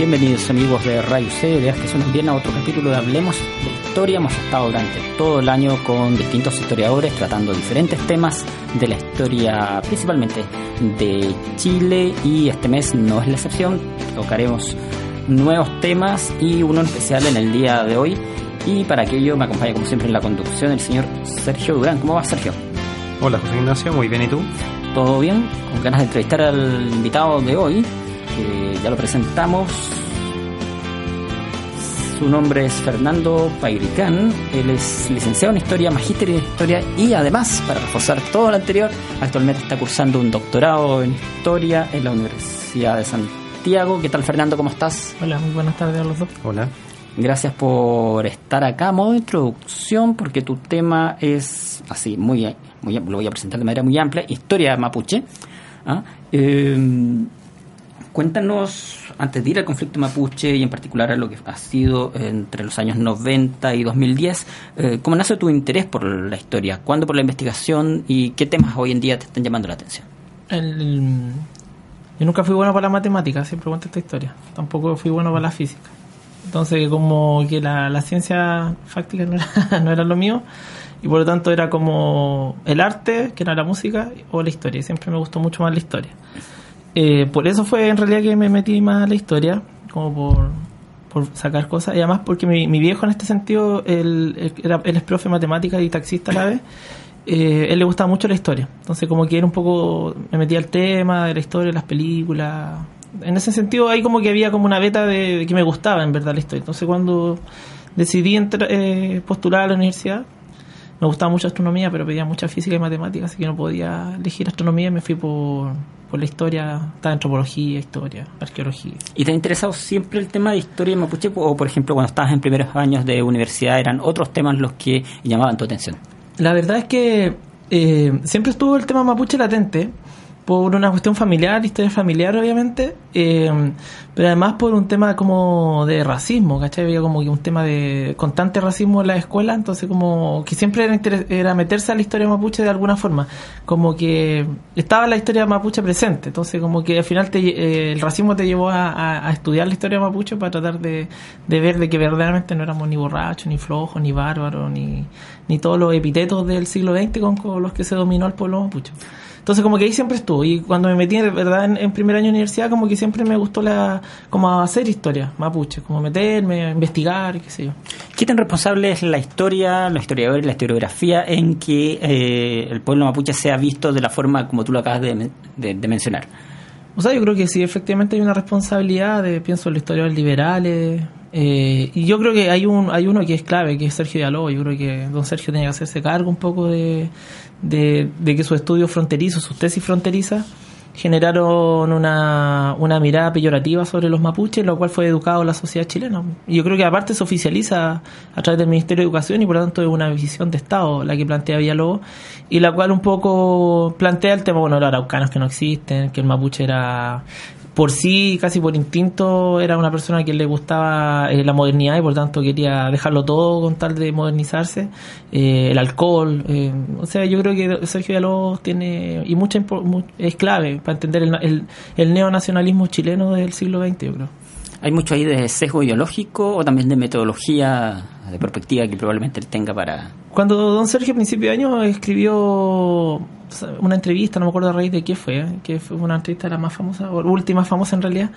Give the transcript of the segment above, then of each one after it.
Bienvenidos amigos de Radio C, de que son bien a otro capítulo de Hablemos de Historia. Hemos estado durante todo el año con distintos historiadores tratando diferentes temas de la historia, principalmente de Chile y este mes no es la excepción. Tocaremos nuevos temas y uno especial en el día de hoy. Y para aquello me acompaña como siempre en la conducción el señor Sergio Durán. ¿Cómo va Sergio? Hola José Ignacio, muy bien, ¿y tú? Todo bien, con ganas de entrevistar al invitado de hoy, ya lo presentamos. Su nombre es Fernando Pairicán, él es licenciado en Historia, magíster en Historia y además, para reforzar todo lo anterior, actualmente está cursando un doctorado en Historia en la Universidad de Santiago. ¿Qué tal Fernando? ¿Cómo estás? Hola, muy buenas tardes a los dos. Hola. Gracias por estar acá. Modo de introducción, porque tu tema es así, muy, muy lo voy a presentar de manera muy amplia, historia mapuche. ¿ah? Eh, Cuéntanos, antes de ir al conflicto mapuche y en particular a lo que ha sido entre los años 90 y 2010, eh, ¿cómo nace tu interés por la historia? ¿Cuándo por la investigación y qué temas hoy en día te están llamando la atención? yo nunca fui bueno para la matemática, siempre cuento esta historia. Tampoco fui bueno para la física. Entonces, como que la, ciencia fáctica no era lo mío, y por lo tanto era como el arte, que era la música, o la historia. Siempre me gustó mucho más la historia. Eh, por eso fue en realidad que me metí más a la historia, como por, por sacar cosas, y además porque mi, viejo en este sentido, él, era, él es profe de matemática y taxista a la vez, eh, él le gustaba mucho la historia, entonces como que era un poco, me metí al tema de la historia, las películas, en ese sentido ahí como que había como una beta de, que me gustaba en verdad la historia, entonces cuando decidí eh, postular a la universidad, me gustaba mucho astronomía, pero pedía mucha física y matemática, así que no podía elegir astronomía y me fui por, por la historia, está antropología, historia, arqueología. ¿Y te ha interesado siempre el tema de historia mapuche o, por ejemplo, cuando estabas en primeros años de universidad, eran otros temas los que llamaban tu atención? La verdad es que eh, siempre estuvo el tema mapuche latente por una cuestión familiar, historia familiar obviamente, eh, pero además por un tema como de racismo, ¿cachai? Había como un tema de constante racismo en la escuela, entonces como que siempre era, meterse a la historia mapuche de alguna forma, como que estaba la historia mapuche presente, entonces como que al final te, eh, el racismo te llevó a, estudiar la historia mapuche para tratar de, ver de que verdaderamente no éramos ni borrachos, ni flojos, ni bárbaros, ni, todos los epitetos del siglo XX con los que se dominó al pueblo mapuche. Entonces como que ahí siempre estuve y cuando me metí verdad en, primer año de universidad como que siempre me gustó la como hacer historia mapuche, como meterme, investigar, qué sé yo. ¿Qué tan responsable es la historia, los historiadores, la historiografía en que eh, el pueblo mapuche sea visto de la forma como tú lo acabas de, mencionar? O sea, yo creo que sí, efectivamente hay una responsabilidad, de, pienso en los historiadores liberales, eh, y yo creo que hay un hay uno que es clave, que es Sergio Dialó. Yo creo que don Sergio tiene que hacerse cargo un poco de, de, que sus estudios fronterizos, sus tesis fronterizas, generaron una, una mirada peyorativa sobre los mapuches, lo cual fue educado la sociedad chilena. Y yo creo que aparte se oficializa a través del Ministerio de Educación y por lo tanto es una visión de Estado la que plantea Villalobos y la cual un poco plantea el tema, bueno, los araucanos que no existen, que el mapuche era por sí, casi por instinto, era una persona que le gustaba eh, la modernidad y por tanto quería dejarlo todo con tal de modernizarse. Eh, el alcohol, eh, o sea, yo creo que Sergio Villalobos tiene, y mucha es clave para entender el, el, neonacionalismo chileno del siglo XX, yo creo. ¿Hay mucho ahí de sesgo ideológico o también de metodología, de perspectiva que probablemente él tenga para...? Cuando don Sergio a principio de año escribió una entrevista, no me acuerdo a raíz de qué fue, que fue una entrevista la más famosa, o última famosa en realidad,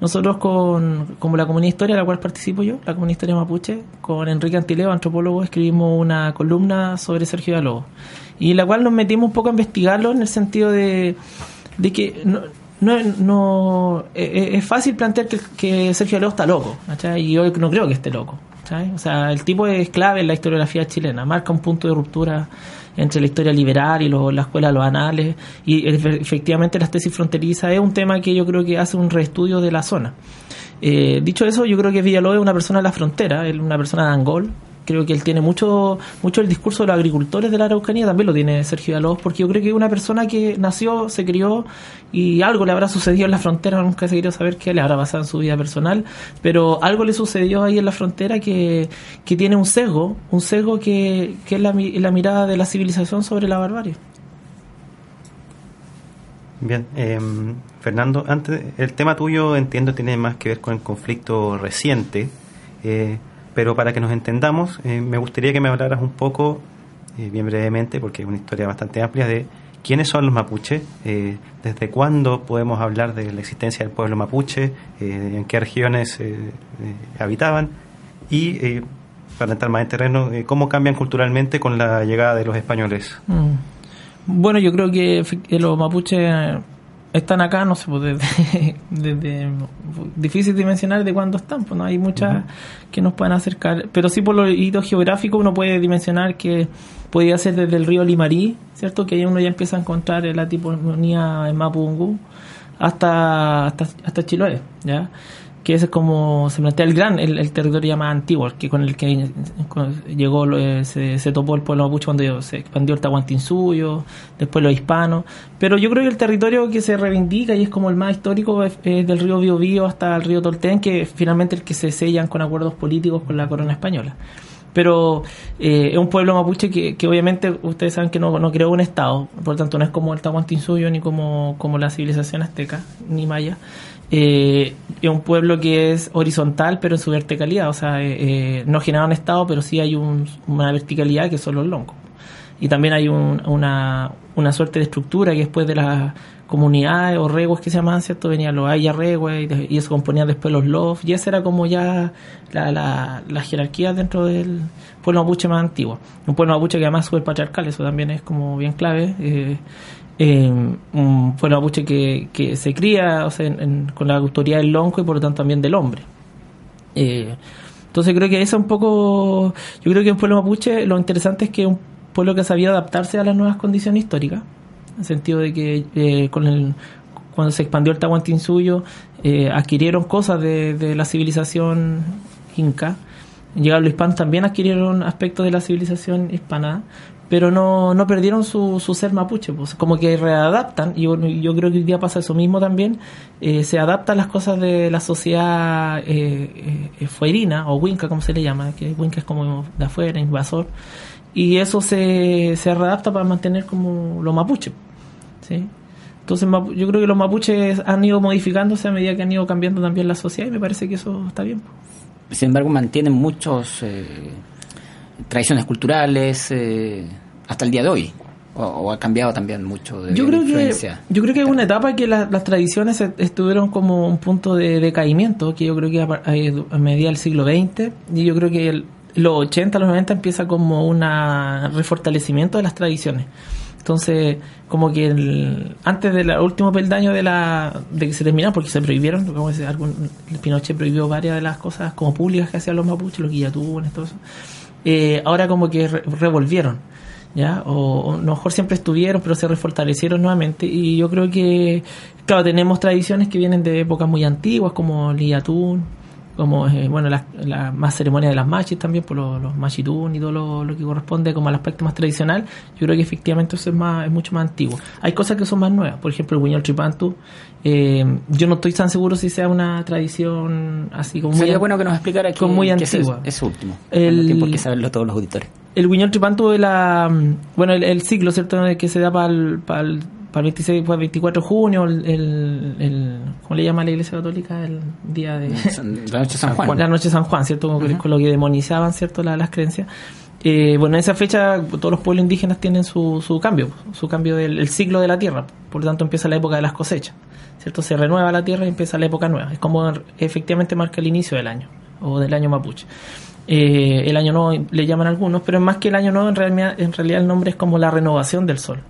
nosotros con como la comunidad historia, la cual participo yo, la comunidad historia mapuche, con Enrique Antileo, antropólogo, escribimos una columna sobre Sergio Villalobos, y la cual nos metimos un poco a investigarlo en el sentido de, de que no, no eh, eh, es fácil plantear que, que Sergio Aleo está loco, ¿cachai? y yo no creo que esté loco. O sea, el tipo es clave en la historiografía chilena, marca un punto de ruptura entre la historia liberal y la escuela de los anales, y efe- efectivamente las tesis fronterizas es un tema que yo creo que hace un reestudio de la zona. Eh, dicho eso, yo creo que Villalobos es una persona de la frontera, es una persona de Angol. Creo que él tiene mucho mucho el discurso de los agricultores de la Araucanía, también lo tiene Sergio Villalobos, porque yo creo que es una persona que nació, se crió y algo le habrá sucedido en la frontera, nunca se querido saber qué le habrá pasado en su vida personal, pero algo le sucedió ahí en la frontera que, que tiene un sesgo, un sesgo que, que es la, la mirada de la civilización sobre la barbarie. Bien, em, Fernando, antes el tema tuyo entiendo tiene más que ver con el conflicto reciente, eh, pero para que nos entendamos, eh, me gustaría que me hablaras un poco, eh, bien brevemente, porque es una historia bastante amplia, de quiénes son los mapuches, eh, desde cuándo podemos hablar de la existencia del pueblo mapuche, eh, en qué regiones eh, habitaban y, para entrar más en terreno, cómo cambian culturalmente con la llegada de los españoles. Mm. Bueno, yo creo que los mapuches están acá, no sé, pues desde, desde- difícil dimensionar de cuándo están, pues no hay muchas que nos puedan acercar, pero sí por los hitos geográficos uno puede dimensionar que podía ser desde el río Limarí, ¿cierto? Que ahí uno ya empieza a encontrar la tiponía en Mapungú hasta hasta, hasta Chiloé, ¿ya? Que es como se plantea el gran, el, el territorio más antiguo, que con el que llegó, eh, se, topó el pueblo mapuche cuando se expandió el Tahuantinsuyo, después los hispanos, pero yo creo que el territorio que se reivindica y es como el más histórico es, del río Biobío hasta el río Tolten, que finalmente el que se sellan con acuerdos políticos con la corona española. Pero eh, es un pueblo mapuche que, que obviamente ustedes saben que no, no creó un estado, por lo tanto no es como el Tahuantinsuyo ni como, como la civilización azteca ni maya. Eh, es un pueblo que es horizontal pero en su verticalidad, o sea, eh, eh, no genera un estado pero sí hay un- una verticalidad que son los longos. Y también hay un- una, una suerte de estructura que después de las comunidades o reguas que se llamaban, ¿cierto? Venían los ayarreguas y, de- y eso componían después los lof y esa era como ya la, la, la jerarquía dentro del pueblo mapuche más antiguo. Un pueblo mapuche que además es súper patriarcal, eso también es como bien clave. eh, eh, un pueblo mapuche que, que se cría o sea, con la autoridad del lonco y por lo tanto también del hombre. Eh, entonces creo que eso un poco, yo creo que un pueblo mapuche lo interesante es que es un pueblo que ha sabido adaptarse a las nuevas condiciones históricas, en sentido de que eh, con el, cuando se expandió el Tahuantinsuyo eh, adquirieron cosas de, la civilización inca, llegaron los hispanos también adquirieron aspectos de la civilización hispana, pero no, no perdieron su, ser mapuche, pues. Como que readaptan, y yo, yo creo que hoy día pasa eso mismo también, eh, se adaptan las cosas de la sociedad eh, eh, fuerina, o winca como se le llama, que winca es como de afuera, invasor, y eso se, se readapta para mantener como lo mapuche, ¿sí? Entonces yo creo que los mapuches han ido modificándose a medida que han ido cambiando también la sociedad y me parece que eso está bien. Sin embargo, mantienen muchos eh, tradiciones culturales eh, hasta el día de hoy. O, o ha cambiado también mucho de yo creo que influencia. yo creo que hay una etapa que la- las tradiciones estuvieron como un punto de decaimiento que yo creo que a, par- a- a medida del siglo XX y yo creo que el- los 80 los 90 empieza como un refortalecimiento de las tradiciones entonces como que el- antes del último peldaño de la de que se terminaron porque se prohibieron como decir, algún, Pinochet prohibió varias de las cosas como públicas que hacían los mapuches los guillatunes todo eso eh, ahora como que re- revolvieron ¿ya? O, o mejor siempre estuvieron, pero se refortalecieron nuevamente. Y yo creo que, claro, tenemos tradiciones que vienen de épocas muy antiguas, como el Iyatún, como, eh, bueno, la, la más ceremonia de las machis también, por los, los machitún y todo lo, lo que corresponde como al aspecto más tradicional. Yo creo que efectivamente eso es, más, es mucho más antiguo. Hay cosas que son más nuevas, por ejemplo, el Guiñol Tripantu. Eh, yo no estoy tan seguro si sea una tradición así como Sería bueno que nos explicara como muy es antigua. eso último. El- por qué saberlo todos los auditores. el Guiñol Tripantu de la mm, bueno el, el ciclo cierto que se da para el, para el, para el 26 para el 24 de junio el, el, el- cómo le llama la iglesia católica el día de La noche de San Juan. la noche de San Juan cierto Con- con lo que demonizaban cierto La- las creencias. Eh, bueno en esa fecha todos los pueblos indígenas tienen su, su cambio su cambio del el ciclo de la tierra. Por lo tanto empieza la época de las cosechas cierto se renueva la tierra y empieza la época nueva. Es como efectivamente marca el inicio del año o del año mapuche. Eh, el año nuevo le llaman algunos, pero es más que el año nuevo, en realidad, en realidad el nombre es como la renovación del sol.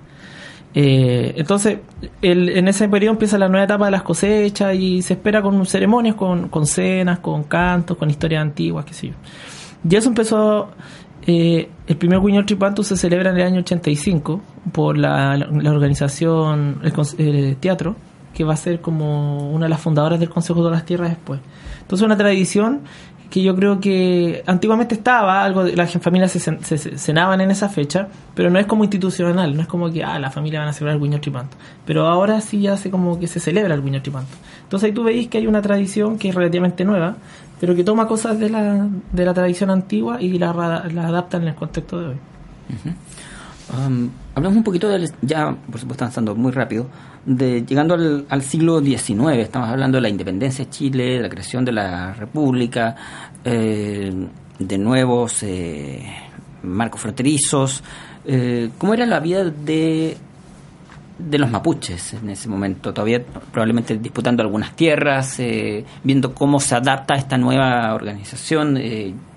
Eh, entonces, en ese periodo empieza la nueva etapa de las cosechas y se espera con ceremonias, con, con cenas, con cantos, con historias antiguas, qué sé yo. Y eso empezó, eh, el primer Guiñol Tripanto se celebra en el año 85 por la, la organización, el, teatro, que va a ser como una de las fundadoras del Consejo de las Tierras después. Entonces, una tradición que yo creo que antiguamente estaba, algo las familias se, cenaban en esa fecha, pero no es como institucional, no es como que ah, la familia van a celebrar el Guiño Tripanto. Pero ahora sí ya se como que se celebra el Guiño Tripanto. Entonces ahí tú veis que hay una tradición que es relativamente nueva, pero que toma cosas de la, de la tradición antigua y la, la adapta en el contexto de hoy. Hablamos un poquito del, ya por supuesto avanzando muy rápido, de llegando al, siglo XIX, estamos hablando de la independencia de Chile, de la creación de la República, eh, de nuevos eh, marcos fronterizos. Eh, ¿Cómo era la vida de, de los mapuches en ese momento? Todavía probablemente disputando algunas tierras, viendo cómo se adapta a esta nueva organización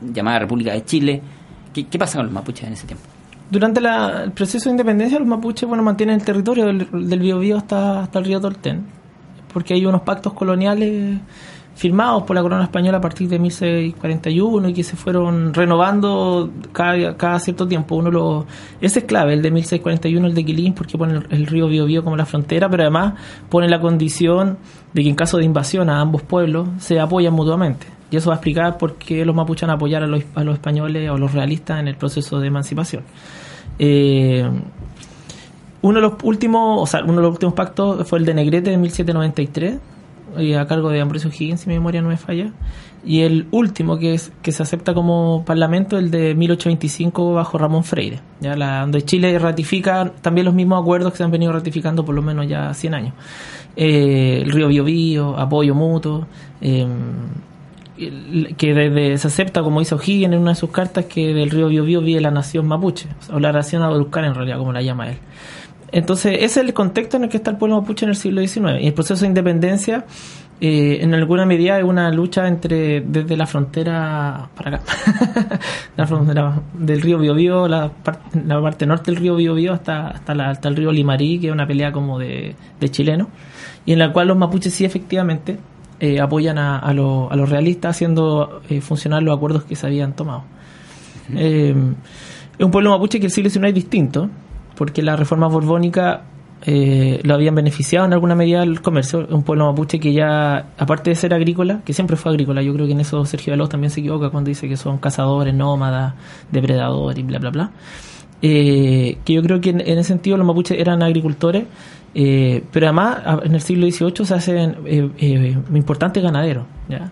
llamada República de Chile. ¿Qué, ¿Qué pasa con los mapuches en ese tiempo? Durante el proceso de independencia los mapuches bueno mantienen el territorio del, del Biobío hasta, hasta el río Tortén porque hay unos pactos coloniales firmados por la corona española a partir de 1641 y que se fueron renovando cada, cada cierto tiempo. Uno lo, ese es clave, el de 1641, el de Quilín, porque pone el, río Biobío como la frontera, pero además pone la condición de que en caso de invasión a ambos pueblos se apoyan mutuamente. Y eso va a explicar por qué los mapuches van a apoyar a los, españoles o los realistas en el proceso de emancipación. Eh, uno de los últimos, o sea, uno de los últimos pactos fue el de Negrete de 1793, y a cargo de Ambrosio Higgins, si mi memoria no me falla. Y el último que es que se acepta como parlamento, el de 1825 bajo Ramón Freire, ya la, donde Chile ratifica también los mismos acuerdos que se han venido ratificando por lo menos ya 100 años. Eh, el río Biobío, apoyo mutuo, eh, que desde, se acepta, como hizo Higgins en una de sus cartas, que del río Biobío vive la nación mapuche, o la nación adulcar en realidad, como la llama él. Entonces, ese es el contexto en el que está el pueblo mapuche en el siglo XIX. Y el proceso de independencia, eh, en alguna medida, es una lucha entre desde la frontera para acá, la frontera del río Biobío, la, parte norte del río Biobío, hasta, hasta, hasta el río Limarí, que es una pelea como de, de chilenos, y en la cual los mapuches sí efectivamente eh, apoyan a, a, los realistas haciendo eh, funcionar los acuerdos que se habían tomado. Eh, es un pueblo mapuche que el siglo XIX es distinto, porque la reforma borbónica lo habían beneficiado en alguna medida el comercio. Es un pueblo mapuche que ya, aparte de ser agrícola, que siempre fue agrícola, yo creo que en eso Sergio Veloz también se equivoca cuando dice que son cazadores, nómadas, depredadores y bla, bla, bla. que yo creo que en, en, ese sentido los mapuches eran agricultores eh, pero además, en el siglo XVIII se hacen eh, eh, importantes ganaderos. ¿ya?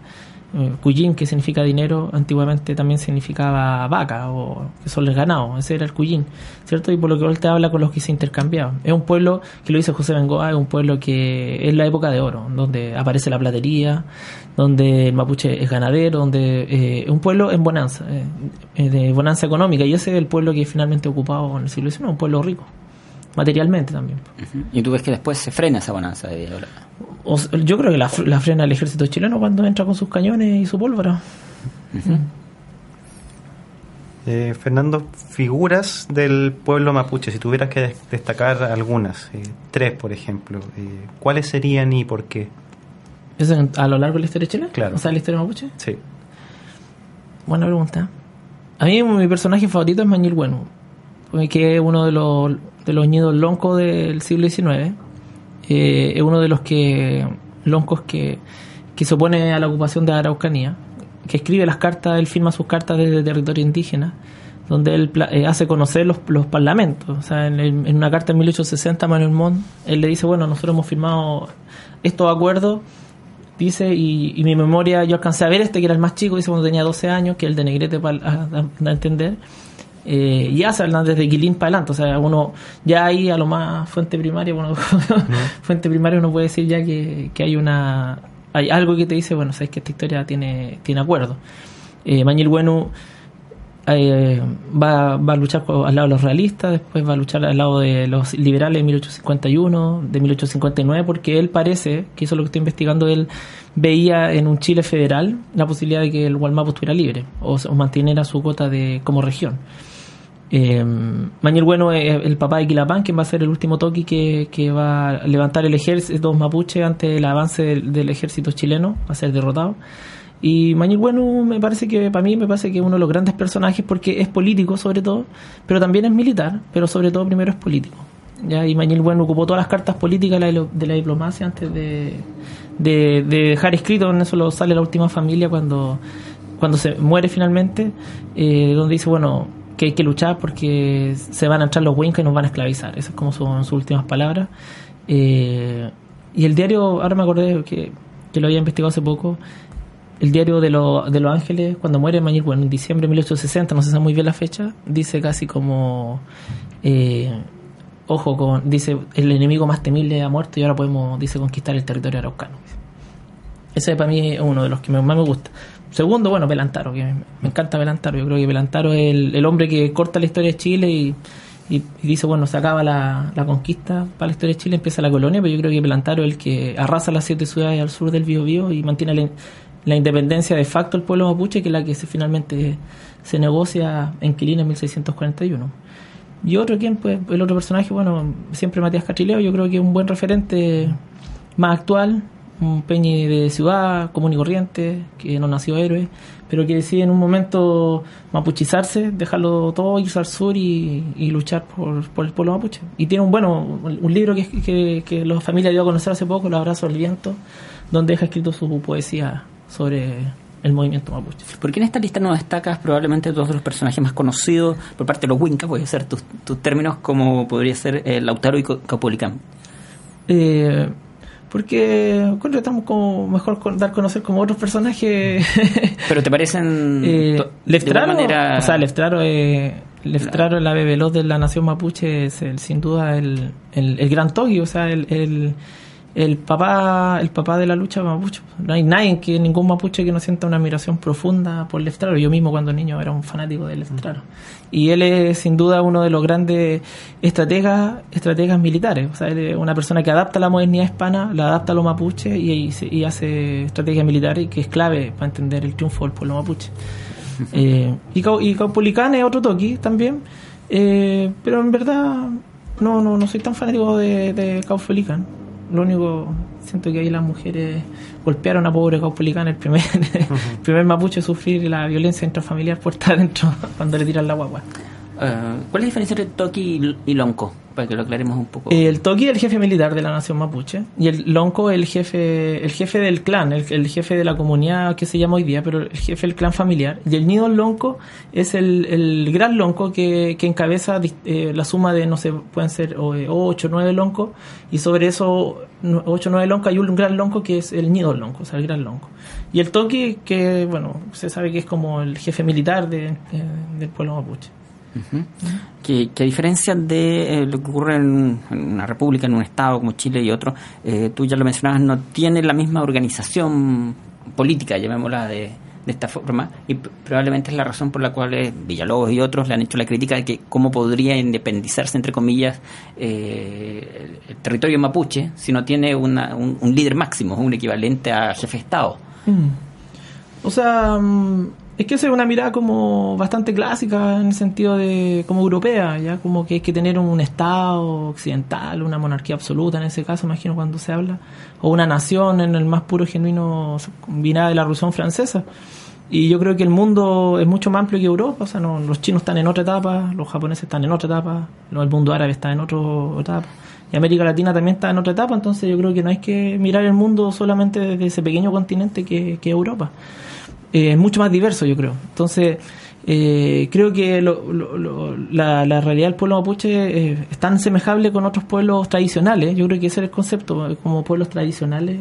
Cuyín, que significa dinero, antiguamente también significaba vaca o que son el ganado, ese era el Cuyín, ¿cierto? Y por lo que te habla con los que se intercambiaban. Es un pueblo, que lo dice José Bengoa, es un pueblo que es la época de oro, donde aparece la platería, donde el mapuche es ganadero, donde es un pueblo en bonanza, de bonanza económica, y ese es el pueblo que finalmente ocupado en el siglo XIX, un pueblo rico materialmente también. Y tú ves que después se frena esa bonanza. De yo creo que la, frena el ejército chileno cuando entra con sus cañones y su pólvora. Eh, Fernando, figuras del pueblo mapuche, si tuvieras que destacar algunas, eh, tres por ejemplo, eh, ¿cuáles serían y por qué? a lo largo de la historia chilena? Claro. O sea, la historia mapuche. Sí. Buena pregunta. A mí mi personaje favorito es Mañil Bueno, que es uno de los de los ñidos loncos del siglo XIX. Eh, es uno de los que loncos que, que se opone a la ocupación de Araucanía, que escribe las cartas, él firma sus cartas desde territorio indígena, donde él eh, hace conocer los, los parlamentos. O sea, en, una carta en 1860, Manuel Montt, él le dice, bueno, nosotros hemos firmado estos acuerdos, dice, y, mi memoria, yo alcancé a ver este, que era el más chico, dice cuando tenía 12 años, que el de Negrete para entender, eh, ya se hablan desde Quilín para adelante, o sea, uno ya ahí a lo más fuente primaria, bueno, fuente primaria uno puede decir ya que, hay una hay algo que te dice, bueno, sabes que esta historia tiene, tiene acuerdo. Eh, Mañil Bueno eh, va, va a luchar al lado de los realistas, después va a luchar al lado de los liberales de 1851, de 1859, porque él parece, que eso es lo que estoy investigando, él veía en un Chile federal la posibilidad de que el Gualmapu estuviera libre o, o mantuviera su cuota de como región. Eh, Bueno es el papá de Quilapán, quien va a ser el último toqui que, va a levantar el ejército mapuche ante el avance del, ejército chileno, va a ser derrotado. Y Mañel Bueno me parece que, para mí, me parece que es uno de los grandes personajes porque es político sobre todo, pero también es militar, pero sobre todo primero es político. ¿ya? Y Mañel Bueno ocupó todas las cartas políticas de la, de la diplomacia antes de, de, de dejar escrito, en eso lo sale la última familia cuando, cuando se muere finalmente, eh, donde dice, bueno, que hay que luchar porque se van a entrar los Wincas y nos van a esclavizar. Esas como son sus últimas palabras. Eh, y el diario, ahora me acordé que, que lo había investigado hace poco, el diario de, lo, de Los Ángeles, cuando muere Mañil, bueno, en diciembre de 1860, no se sabe muy bien la fecha, dice casi como, eh, ojo, con, dice, el enemigo más temible ha muerto y ahora podemos, dice, conquistar el territorio araucano. Ese para mí es uno de los que más me gusta. Segundo, bueno, Pelantaro, que me encanta Pelantaro. Yo creo que Pelantaro es el, el hombre que corta la historia de Chile y, y, dice, bueno, se acaba la, la, conquista para la historia de Chile, empieza la colonia, pero yo creo que Pelantaro es el que arrasa las siete ciudades al sur del Biobío y mantiene la, la, independencia de facto del pueblo mapuche, que es la que se, finalmente se negocia en Quilín en 1641. Y otro, ¿quién? Pues el otro personaje, bueno, siempre Matías Catrileo, yo creo que es un buen referente más actual, un peñi de ciudad común y corriente, que no nació héroe, pero que decide en un momento mapuchizarse, dejarlo todo, irse al sur y, y luchar por, por, el pueblo mapuche. Y tiene un bueno un libro que, que, que la familia dio a conocer hace poco, Los Abrazos del Viento, donde deja escrito su poesía sobre el movimiento mapuche. ¿Por qué en esta lista no destacas probablemente dos de los personajes más conocidos por parte de los Winca, puede ser tus, tus términos, como podría ser eh, Lautaro y Caupolicán? Eh, porque bueno, estamos como mejor con, dar a conocer como otros personajes. Pero te parecen eh, Leftraro, manera... o sea, Leftraro, eh, Leftraro, la bebelot de la nación mapuche es el, sin duda el, el, el gran Togi, o sea, el, el, el papá el papá de la lucha mapuche. No hay nadie que ningún mapuche que no sienta una admiración profunda por Leftraro. Yo mismo cuando niño era un fanático de Leftraro. Y él es sin duda uno de los grandes estrategas estrategas militares. O sea, él es una persona que adapta la modernidad hispana, la adapta a los mapuches y, y, y hace estrategia militar y que es clave para entender el triunfo del pueblo mapuche. eh, y, y Caupolicán es otro toqui también. Eh, pero en verdad no, no, no soy tan fanático de, de Caupolicán lo único siento que ahí las mujeres golpearon a pobre Caupolicán el primer -huh. primer mapuche a sufrir la violencia intrafamiliar puerta adentro cuando le tiran la guagua uh, ¿cuál es la diferencia entre Toki y Lonco? para que lo aclaremos un poco. El Toki es el jefe militar de la nación mapuche y el Lonco el jefe el jefe del clan el, jefe de la comunidad que se llama hoy día pero el jefe del clan familiar. Y el nido Lonco es el, gran Lonco que, encabeza eh, la suma de no sé pueden ser 8 o 9 loncos y sobre eso 8 o 9 loncos hay un gran lonco que es el nido lonco o sea el gran lonco y el Toki que bueno se sabe que es como el jefe militar de, de, del pueblo mapuche Que, a diferencia de eh, lo que ocurre en, una república, en un estado como Chile y otro, eh, tú ya lo mencionabas, no tiene la misma organización política, llamémosla de, esta forma, y probablemente es la razón por la cual eh, Villalobos y otros le han hecho la crítica de que cómo podría independizarse, entre comillas, eh, el territorio mapuche si no tiene una, un, líder máximo, un equivalente a jefe de Estado. Mm. O sea, es que esa es una mirada como bastante clásica en el sentido de como europea, ya como que hay que tener un estado occidental, una monarquía absoluta en ese caso, imagino cuando se habla, o una nación en el más puro genuino vinada de la Revolución Francesa. Y yo creo que el mundo es mucho más amplio que Europa, o sea, no, los chinos están en otra etapa, los japoneses están en otra etapa, el mundo árabe está en otra etapa, y América Latina también está en otra etapa, entonces yo creo que no hay que mirar el mundo solamente desde ese pequeño continente que, que Europa es eh, mucho más diverso, yo creo. Entonces, eh, creo que lo, lo, lo, la, realidad del pueblo mapuche eh, es tan semejable con otros pueblos tradicionales. Yo creo que ese es el concepto, como pueblos tradicionales,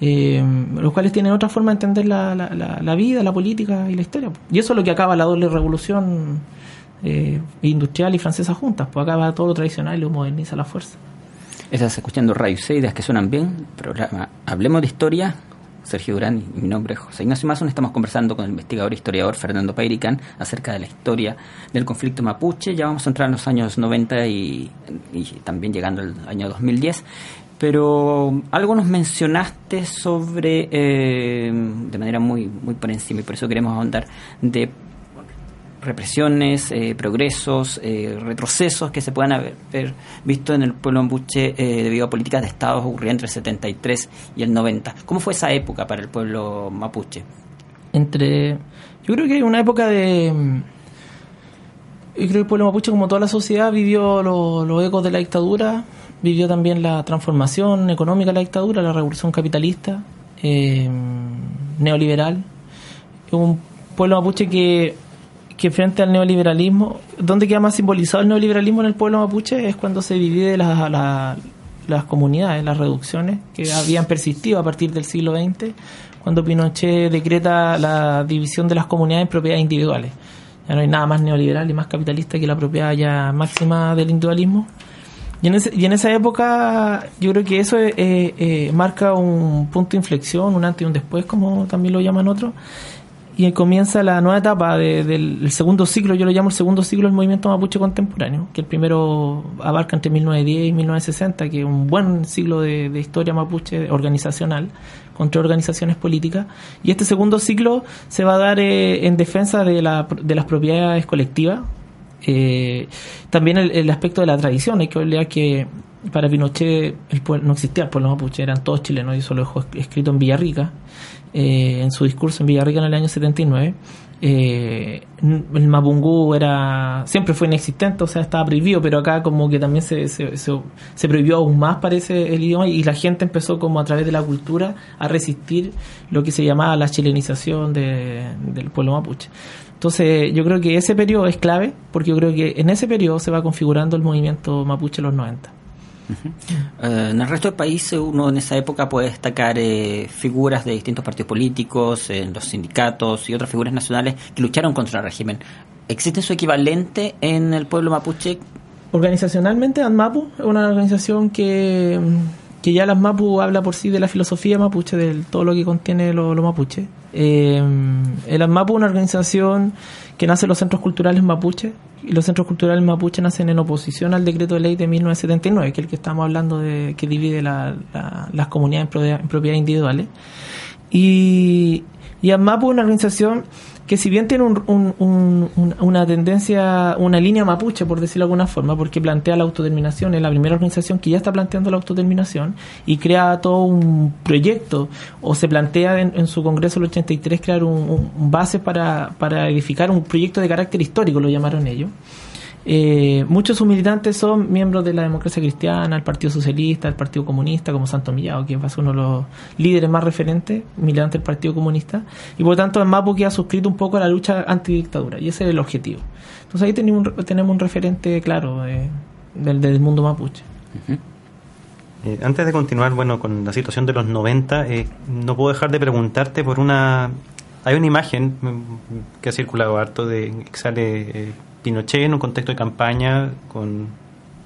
eh, los cuales tienen otra forma de entender la, la, la, vida, la política y la historia. Y eso es lo que acaba la doble revolución industrial y francesa juntas, pues acaba todo lo tradicional y lo moderniza la fuerza. Estás escuchando Radio C, ideas que suenan bien, programa Hablemos de Historia, Sergio Durán y mi nombre es José Ignacio Mazón. Estamos conversando con el investigador e historiador Fernando Pairicán acerca de la historia del conflicto mapuche. Ya vamos a entrar en los años 90 y, también llegando al año 2010. Pero algo nos mencionaste sobre, eh, de manera muy, muy por encima, y por eso queremos ahondar, de represiones, eh, progresos, eh, retrocesos que se puedan haber, visto en el pueblo mapuche eh, debido a políticas de Estado ocurridas entre el 73 y el 90. ¿Cómo fue esa época para el pueblo mapuche? Entre, yo creo que una época de... Yo creo que el pueblo mapuche, como toda la sociedad, vivió los ecos de la dictadura, vivió también la transformación económica de la dictadura, la revolución capitalista, neoliberal. Un pueblo mapuche que que frente al neoliberalismo, ¿dónde queda más simbolizado el neoliberalismo en el pueblo mapuche? Es cuando se divide las comunidades, las reducciones que habían persistido a partir del siglo XX, cuando Pinochet decreta la división de las comunidades en propiedades individuales. Ya no hay nada más neoliberal y más capitalista que la propiedad ya máxima del individualismo. Y en, y en esa época yo creo que eso eh, eh, marca un punto de inflexión, un antes y un después, como también lo llaman otros, y comienza la nueva etapa del segundo ciclo, yo lo llamo el segundo ciclo del movimiento mapuche contemporáneo, que el primero abarca entre 1910 y 1960, que es un buen ciclo de, historia mapuche organizacional, con tres organizaciones políticas, y este segundo ciclo se va a dar eh, en defensa de, la, de las propiedades colectivas, eh, también el, aspecto de la tradición, hay que olvidar que para Pinochet el no existía el pueblo mapuche, eran todos chilenos, y eso lo dejó escrito en Villarrica, eh, en su discurso en Villarrica en el año 79, eh, el Mapungú era siempre fue inexistente, o sea, estaba prohibido, pero acá como que también se, se, prohibió aún más, parece, el idioma, y la gente empezó como a través de la cultura a resistir lo que se llamaba la chilenización del pueblo mapuche. Entonces, yo creo que ese periodo es clave, porque yo creo que en ese periodo se va configurando el movimiento mapuche en los 90. Eh, en el resto del país uno en esa época puede destacar eh, figuras de distintos partidos políticos, en los sindicatos y otras figuras nacionales que lucharon contra el régimen. ¿Existe su equivalente en el pueblo mapuche? Organizacionalmente, ANMAPU es una organización que, que ya las MAPU habla por sí de la filosofía mapuche, de todo lo que contiene lo, mapuche. Eh, el ANMAPU es una organización que nace en los centros culturales mapuche, y los centros culturales mapuche nacen en oposición al decreto de ley de 1979, que es el que estamos hablando de que divide las comunidades en, propiedades individuales. Y, y AMAPU es una organización que si bien tiene una tendencia, una línea mapuche, por decirlo de alguna forma, porque plantea la autodeterminación, es la primera organización que ya está planteando la autodeterminación y crea todo un proyecto, o se plantea en, su Congreso el 83 crear un, base para, para edificar un proyecto de carácter histórico, lo llamaron ellos. Eh, muchos de sus militantes son miembros de la democracia cristiana, el Partido Socialista, el Partido Comunista, como Santo Millado, que es uno de los líderes más referentes, militante del Partido Comunista, y por lo tanto el que ha suscrito un poco a la lucha antidictadura, y ese es el objetivo. Entonces ahí tenemos un, tenemos un referente claro del, mundo mapuche. Eh, antes de continuar bueno con la situación de los 90, eh, no puedo dejar de preguntarte por una... Hay una imagen que ha circulado harto de que sale Pinochet en un contexto de campaña con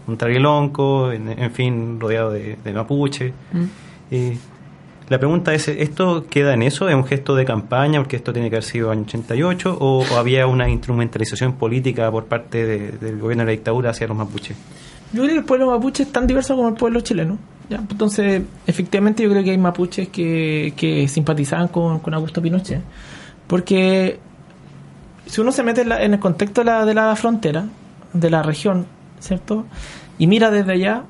un traguelonco, en, fin, rodeado de, mapuche. Mm. Eh, la pregunta es, ¿esto queda en eso? ¿Es un gesto de campaña porque esto tiene que haber sido año 88 o, había una instrumentalización política por parte del gobierno de la dictadura hacia los mapuches? Yo creo que el pueblo mapuche es tan diverso como el pueblo chileno. ¿ya? Entonces, efectivamente yo creo que hay mapuches que, que simpatizaban con, con Augusto Pinochet. Porque si uno se mete en, el contexto de la, de la frontera, de la región, ¿cierto? Y mira desde allá,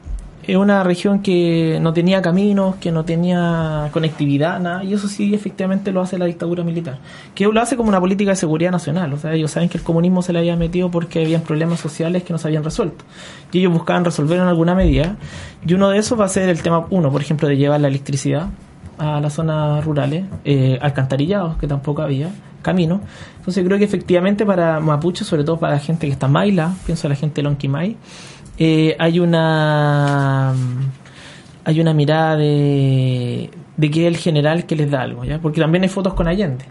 es una región que no tenía caminos, que no tenía conectividad, nada, y eso sí efectivamente lo hace la dictadura militar, que lo hace como una política de seguridad nacional, o sea, ellos saben que el comunismo se le había metido porque habían problemas sociales que no se habían resuelto, y ellos buscaban resolver en alguna medida, y uno de esos va a ser el tema, uno, por ejemplo, de llevar la electricidad a las zonas rurales, eh, alcantarillados, que tampoco había, camino. Entonces creo que efectivamente para Mapuche, sobre todo para la gente que está en Maila, pienso a la gente de Lonquimay, eh, hay una hay una mirada de, de que es el general que les da algo, ¿ya? Porque también hay fotos con Allende.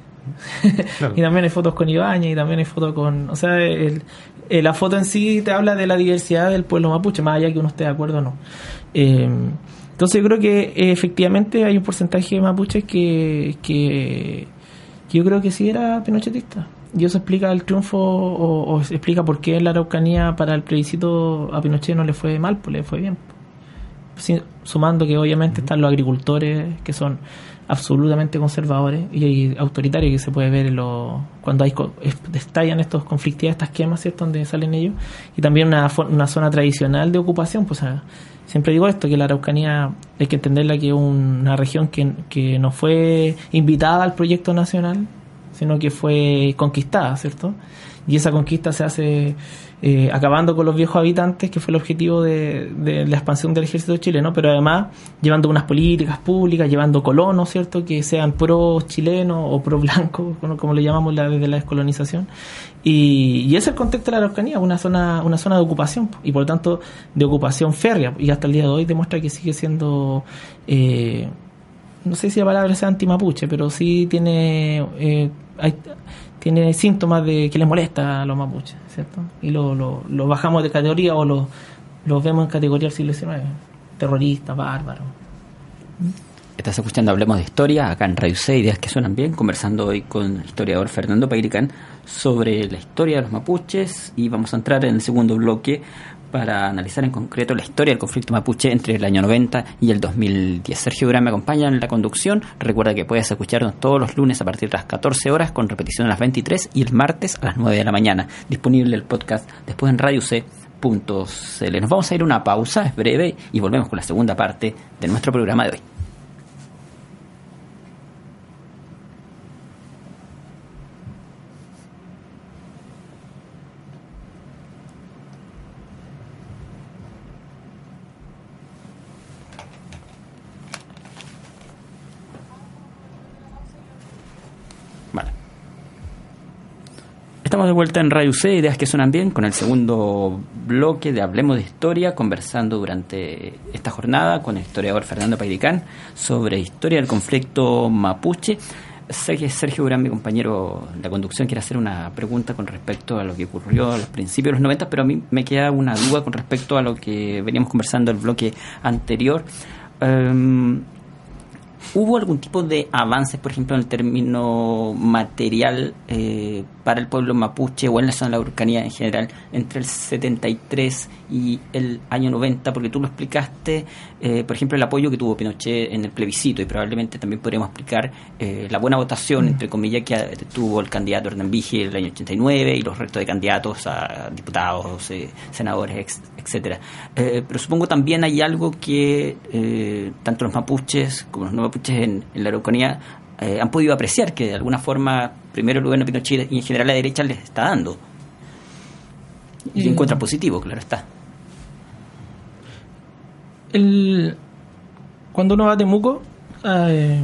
y también hay fotos con Ibañez y también hay fotos con... O sea, el, eh, la foto en sí te habla de la diversidad del pueblo mapuche, más allá que uno esté de acuerdo o no. Eh, entonces yo creo que efectivamente hay un porcentaje de mapuches que, que, yo creo que sí era pinochetista. Y eso explica el triunfo o, explica por qué la Araucanía para el plebiscito a Pinochet no le fue mal, pues le fue bien. sumando que obviamente están los agricultores que son absolutamente conservadores y autoritarios que se puede ver en cuando hay estallan estos conflictivos, estas quemas, ¿cierto? Donde salen ellos. Y también una, una zona tradicional de ocupación, pues siempre digo esto, que la Araucanía hay que entenderla que es una región que, que no fue invitada al proyecto nacional, sino que fue conquistada, ¿cierto? Y esa conquista se hace eh, acabando con los viejos habitantes, que fue el objetivo de, la expansión del ejército chileno, pero además llevando unas políticas públicas, llevando colonos, ¿cierto?, que sean pro chileno o pro blanco, como, le llamamos desde la descolonización. Y, ese es el contexto de la Araucanía, una zona, una zona de ocupación, y por lo tanto de ocupación férrea, y hasta el día de hoy demuestra que sigue siendo... Eh, no sé si la palabra sea anti-mapuche, pero sí tiene eh, hay, tiene síntomas de que les molesta a los mapuches, ¿cierto? Y lo, lo, bajamos de categoría o lo, los vemos en categoría del siglo XIX, terroristas, bárbaros. Estás escuchando Hablemos de Historia, acá en Radio C, Ideas que Suenan Bien, conversando hoy con el historiador Fernando Pairicán sobre la historia de los mapuches y vamos a entrar en el segundo bloque para analizar en concreto la historia del conflicto mapuche entre el año 90 y el 2010. Sergio Durán me acompaña en la conducción. Recuerda que puedes escucharnos todos los lunes a partir de las 14 horas con repetición a las 23 y el martes a las 9 de la mañana. Disponible el podcast después en Radio C. Nos vamos a ir a una pausa, es breve, y volvemos con la segunda parte de nuestro programa de hoy. Estamos de vuelta en Radio C, Ideas que suenan bien, con el segundo bloque de Hablemos de Historia, conversando durante esta jornada con el historiador Fernando Pairicán sobre historia del conflicto mapuche. Sé que Sergio Durán, mi compañero de conducción, quiere hacer una pregunta con respecto a lo que ocurrió a los principios de los 90, pero a mí me queda una duda con respecto a lo que veníamos conversando el bloque anterior. Em, ¿Hubo algún tipo de avances, por ejemplo, en el término material eh, para el pueblo mapuche o en la zona de la Urcanía en general entre el 73 y el año 90? Porque tú lo explicaste, eh, por ejemplo, el apoyo que tuvo Pinochet en el plebiscito y probablemente también podríamos explicar eh, la buena votación, entre comillas, que tuvo el candidato Hernán Vigil en el año 89 y los restos de candidatos a diputados, senadores, etcétera. pero supongo también hay algo que tanto los mapuches como los no mapuches en, la Araucanía eh, han podido apreciar que de alguna forma primero el gobierno Pinochet y en general la derecha les está dando. Y, encuentra positivo, claro está. El, cuando uno va a Temuco, eh,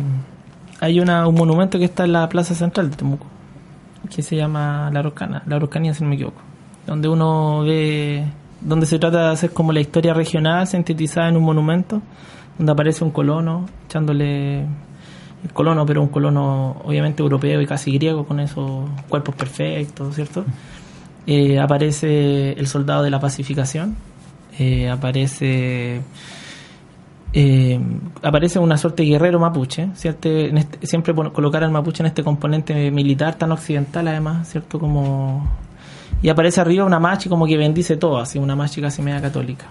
hay una, un monumento que está en la plaza central de Temuco, que se llama La Araucana, La Araucanía si no me equivoco, donde uno ve, donde se trata de hacer como la historia regional sintetizada en un monumento donde aparece un colono echándole el colono, pero un colono obviamente europeo y casi griego con esos cuerpos perfectos, ¿cierto? Eh, aparece el soldado de la pacificación, eh, aparece eh, aparece una suerte de guerrero mapuche, ¿cierto? Este, siempre colocar al mapuche en este componente militar tan occidental además, ¿cierto? Como y aparece arriba una machi como que bendice todo, así una machi casi media católica.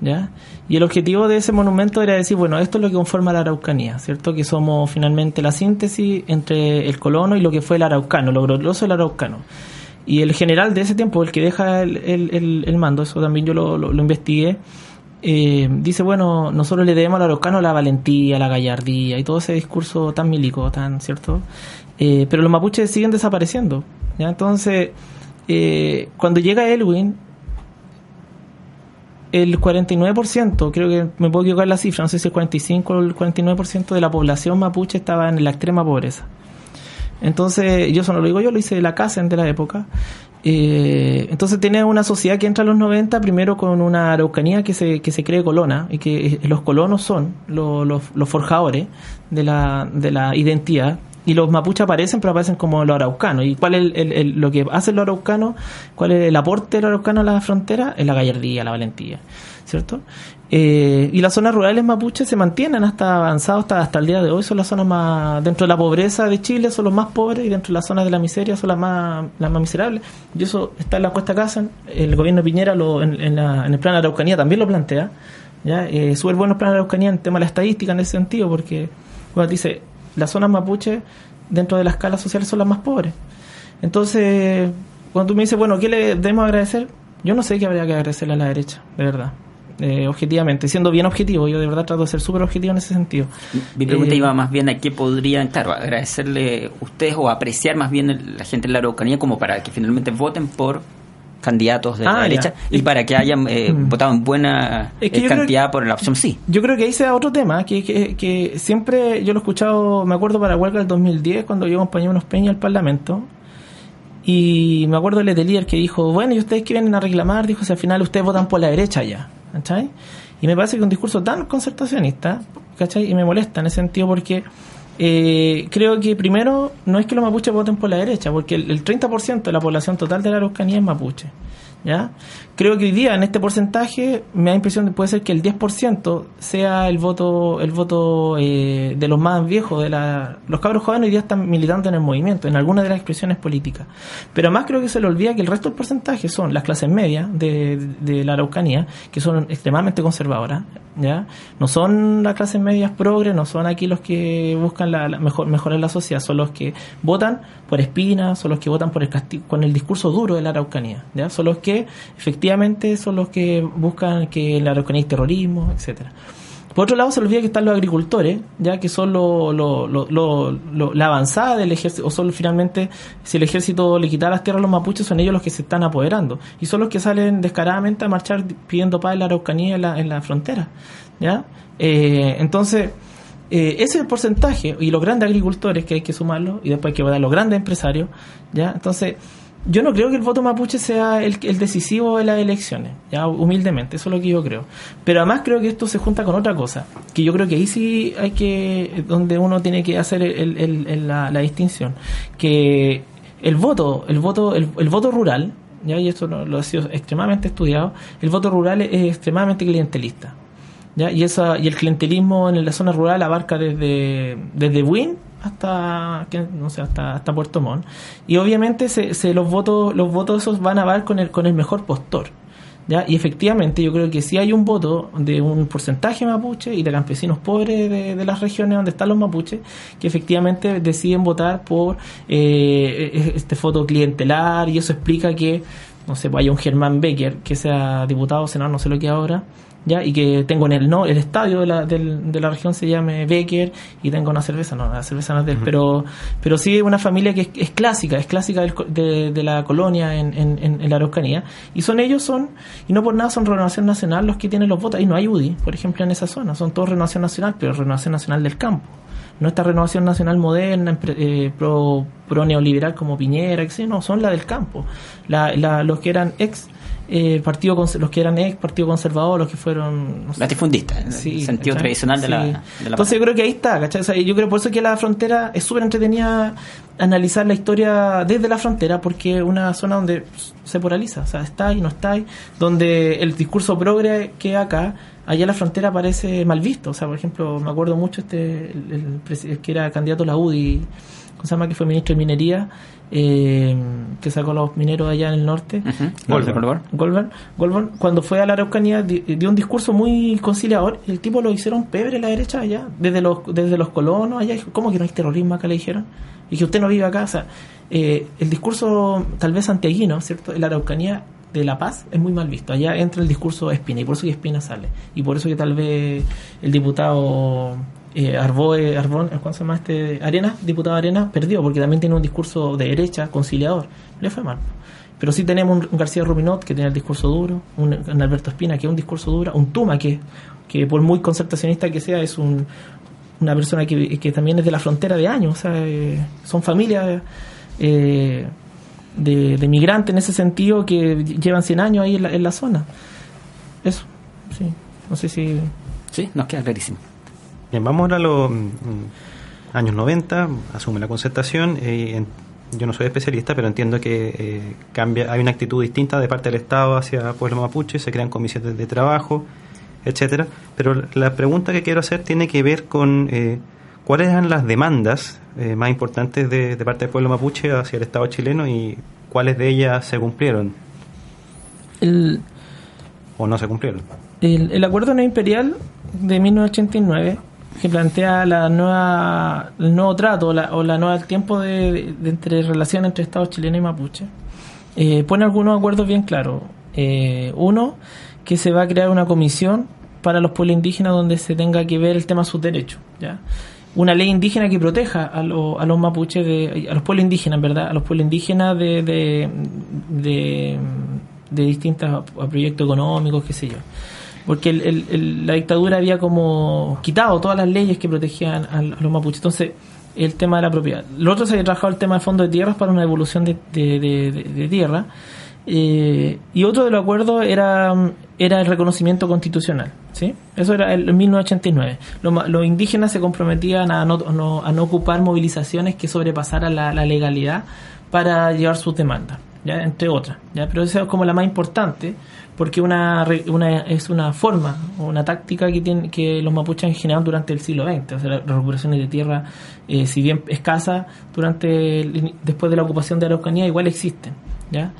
¿Ya? Y el objetivo de ese monumento era decir, bueno, esto es lo que conforma la Araucanía, ¿cierto? Que somos finalmente la síntesis entre el colono y lo que fue el araucano, lo glorioso del araucano. Y el general de ese tiempo, el que deja el, el, el, mando, eso también yo lo, lo, investigué, eh, dice, bueno, nosotros le debemos al araucano la valentía, la gallardía y todo ese discurso tan milico, tan, ¿cierto? Eh, pero los mapuches siguen desapareciendo, ¿ya? Entonces, eh, cuando llega Elwin, el 49%, creo que me puedo equivocar la cifra, no sé si el 45 o el 49% de la población mapuche estaba en la extrema pobreza. Entonces, yo eso no lo digo yo, lo hice de la casa de la época. Eh, entonces tiene una sociedad que entra a los 90 primero con una araucanía que se, que se cree colona y que los colonos son los, los, forjadores de la, de la identidad y los mapuches aparecen, pero aparecen como los araucanos. ¿Y cuál es el, lo que hacen los araucanos? ¿Cuál es el aporte del araucano a la frontera? Es la gallardía, la valentía, ¿cierto? Eh, y las zonas rurales mapuches se mantienen hasta avanzados hasta, hasta el día de hoy. Son las zonas más, dentro de la pobreza de Chile, son los más pobres y dentro de las zonas de la miseria son las más, las más miserables. Y eso está en la Cuesta Casa. El gobierno de Piñera lo, en, en, la, en el plan Araucanía también lo plantea ¿ya? Eh, súper buenos para la Araucanía en tema de la estadística en ese sentido, porque cuando dice, las zonas mapuche dentro de la escala social son las más pobres. Entonces, cuando tú me dices, bueno, ¿qué le debemos agradecer? Yo no sé qué habría que agradecerle a la derecha, de verdad. Eh, objetivamente, siendo bien objetivo, yo de verdad trato de ser súper objetivo en ese sentido. Mi pregunta Eh, iba más bien a qué podrían, claro, agradecerle ustedes o apreciar más bien el- la gente en la Araucanía como para que finalmente voten por candidatos de Ah, la ya. derecha y para que hayan eh, Mm. votado en buena Es que eh, cantidad por la opción sí. Yo creo que ahí se da otro tema, que, que, que siempre yo lo he escuchado, me acuerdo para huelga del 2010, cuando yo acompañé a unos peñas al Parlamento, y me acuerdo de Letelier que dijo, bueno, y ustedes que vienen a reclamar, dijo, si al final ustedes votan por la derecha ya, ¿cachai? Y me parece que un discurso tan concertacionista, ¿cachai? Y me molesta en ese sentido porque eh, creo que primero no es que los mapuches voten por la derecha, porque el, el 30% de la población total de la Araucanía es mapuche. ¿Ya? Creo que hoy día en este porcentaje me da impresión de que puede ser que el 10% sea el voto el voto eh, de los más viejos de la los cabros jóvenes hoy día están militando en el movimiento en algunas de las expresiones políticas pero además creo que se le olvida que el resto del porcentaje son las clases medias de, de la Araucanía que son extremadamente conservadoras ya no son las clases medias progres no son aquí los que buscan la, la mejor mejorar la sociedad son los que votan por espinas son los que votan por el castigo con el discurso duro de la Araucanía ya son los que efectivamente son los que buscan que la Araucanía hay terrorismo etcétera por otro lado, se olvida que están los agricultores, ya que son lo- la avanzada del ejército, o son finalmente, si el ejército le quita las tierras a los mapuches, son ellos los que se están apoderando. Y son los que salen descaradamente a marchar pidiendo paz en la Araucanía, en la, en la frontera. ¿ya? Eh, entonces, eh, ese es el porcentaje, y los grandes agricultores que hay que sumarlo, y después hay que votar los grandes empresarios. ¿ya? Entonces, yo no creo que el voto mapuche sea el, el decisivo de las elecciones, ya humildemente, eso es lo que yo creo. Pero además creo que esto se junta con otra cosa, que yo creo que ahí sí hay que, donde uno tiene que hacer el- el- la, la distinción, que el voto, el voto, el, el voto rural, ya y esto lo, lo ha sido extremadamente estudiado, el voto rural es, extremadamente clientelista. Y, esa, y el clientelismo en la zona rural abarca desde, desde Buin hasta no sé hasta, hasta Puerto Montt y obviamente se, se los votos los votos esos van a dar con el con el mejor postor ¿ya? y efectivamente yo creo que si hay un voto de un porcentaje mapuche y de campesinos pobres de, de las regiones donde están los mapuches que efectivamente deciden votar por eh, este voto clientelar y eso explica que no sé, pues haya un Germán Becker que sea diputado o senador, no sé lo que ahora, ya y que tengo en el no el estadio de la, del- de la región se llame Becker y tengo una cerveza, no, la cerveza no es de él, pero pero sí una familia que es, es clásica, es clásica del de, de la colonia en, en, en- la Araucanía. Y son ellos son y no por nada son Renovación Nacional los que tienen los votos. Y no hay UDI, por ejemplo en esa zona, son todos Renovación Nacional, pero Renovación Nacional del campo. No esta renovación nacional moderna, eh, pro, pro neoliberal como Piñera, que sí, no, son la del campo. La, la- los que eran ex eh, partido los que eran ex partido conservador, los que fueron no sé, Latifundista, en el Sí, sentido ¿cachai? tradicional de la, de la Entonces palabra. yo creo que ahí está, ¿cachai? O sea, yo creo por eso que la frontera es súper entretenida analizar la historia desde la frontera, porque es una zona donde se polariza, o sea, está ahí, no está ahí, donde el discurso progre que acá, allá la frontera parece mal visto. O sea, por ejemplo, me acuerdo mucho este, el, el que era candidato a la UDI, ¿cómo se llama? Que fue ministro de Minería, eh, que sacó a los mineros allá en el norte. Ujú. Goldberg. Goldberg. Goldberg, Goldberg, cuando fue a la Araucanía, di- dio un discurso muy conciliador. El tipo lo hicieron pebre la derecha allá, desde los, desde los colonos allá. Dijo, ¿Cómo que no hay terrorismo acá? Le dijeron. Y que usted no vive acá. O sea, eh, el discurso, tal vez santiaguino, ¿cierto? La Araucanía de La Paz es muy mal visto. Allá entra el discurso Espina y por eso que Espina sale. Y por eso que tal vez el diputado eh, Arboe, Arbón, ¿cuánto se llama este? Arena, diputado Arena, perdió porque también tiene un discurso de derecha, conciliador. Le fue mal. Pero sí tenemos un, García Rubinot que tiene el discurso duro, un, un Alberto Espina que es un discurso duro, un Tuma que, que por muy concertacionista que sea es un, una persona que, que también es de la frontera de años, o sea, eh, son familias eh, de, de migrantes en ese sentido que llevan 100 años ahí en la, en la zona. Eso, sí, no sé si... Sí, nos queda clarísimo. Bien, vamos ahora a los mm, años 90, asume la concertación. eh, en- yo no soy especialista, pero entiendo que eh, cambia, hay una actitud distinta de parte del Estado hacia Pueblo Mapuche, se crean comisiones de trabajo, etcétera. Pero la pregunta que quiero hacer tiene que ver con eh, cuáles eran las demandas eh, más importantes de, de parte del pueblo mapuche hacia el Estado chileno y cuáles de ellas se cumplieron El, o no se cumplieron. El, el acuerdo no imperial de 1989 que plantea la nueva, el nuevo trato o la, nueva tiempo de, entre relación entre Estados chileno y mapuche eh, pone algunos acuerdos bien claros. Eh, uno, que se va a crear una comisión para los pueblos indígenas donde se tenga que ver el tema de sus derechos. ¿ya? Una ley indígena que proteja a, lo- a los mapuches, de, a los pueblos indígenas, ¿verdad? A los pueblos indígenas de, de, de, de distintos proyectos económicos, qué sé yo. Porque el- la dictadura había como quitado todas las leyes que protegían a, los mapuches. Entonces, el tema de la propiedad. Lo otro se había trabajado el tema de fondo de tierras para una devolución de, de- de- de- tierra. Eh, y otro de los acuerdos era, el reconocimiento constitucional. ¿sí? Eso era el 1989. Los, los indígenas se comprometían a no, no- a no ocupar movilizaciones que sobrepasaran la, la legalidad para llevar sus demandas, ¿ya? entre otras. ¿ya? Pero esa es como la más importante porque una, una es una forma una táctica que tienen que los mapuches han durante el siglo XX. O sea, las recuperaciones de tierra, eh, si bien escasa durante después de la ocupación de Araucanía, igual existen. ¿ya?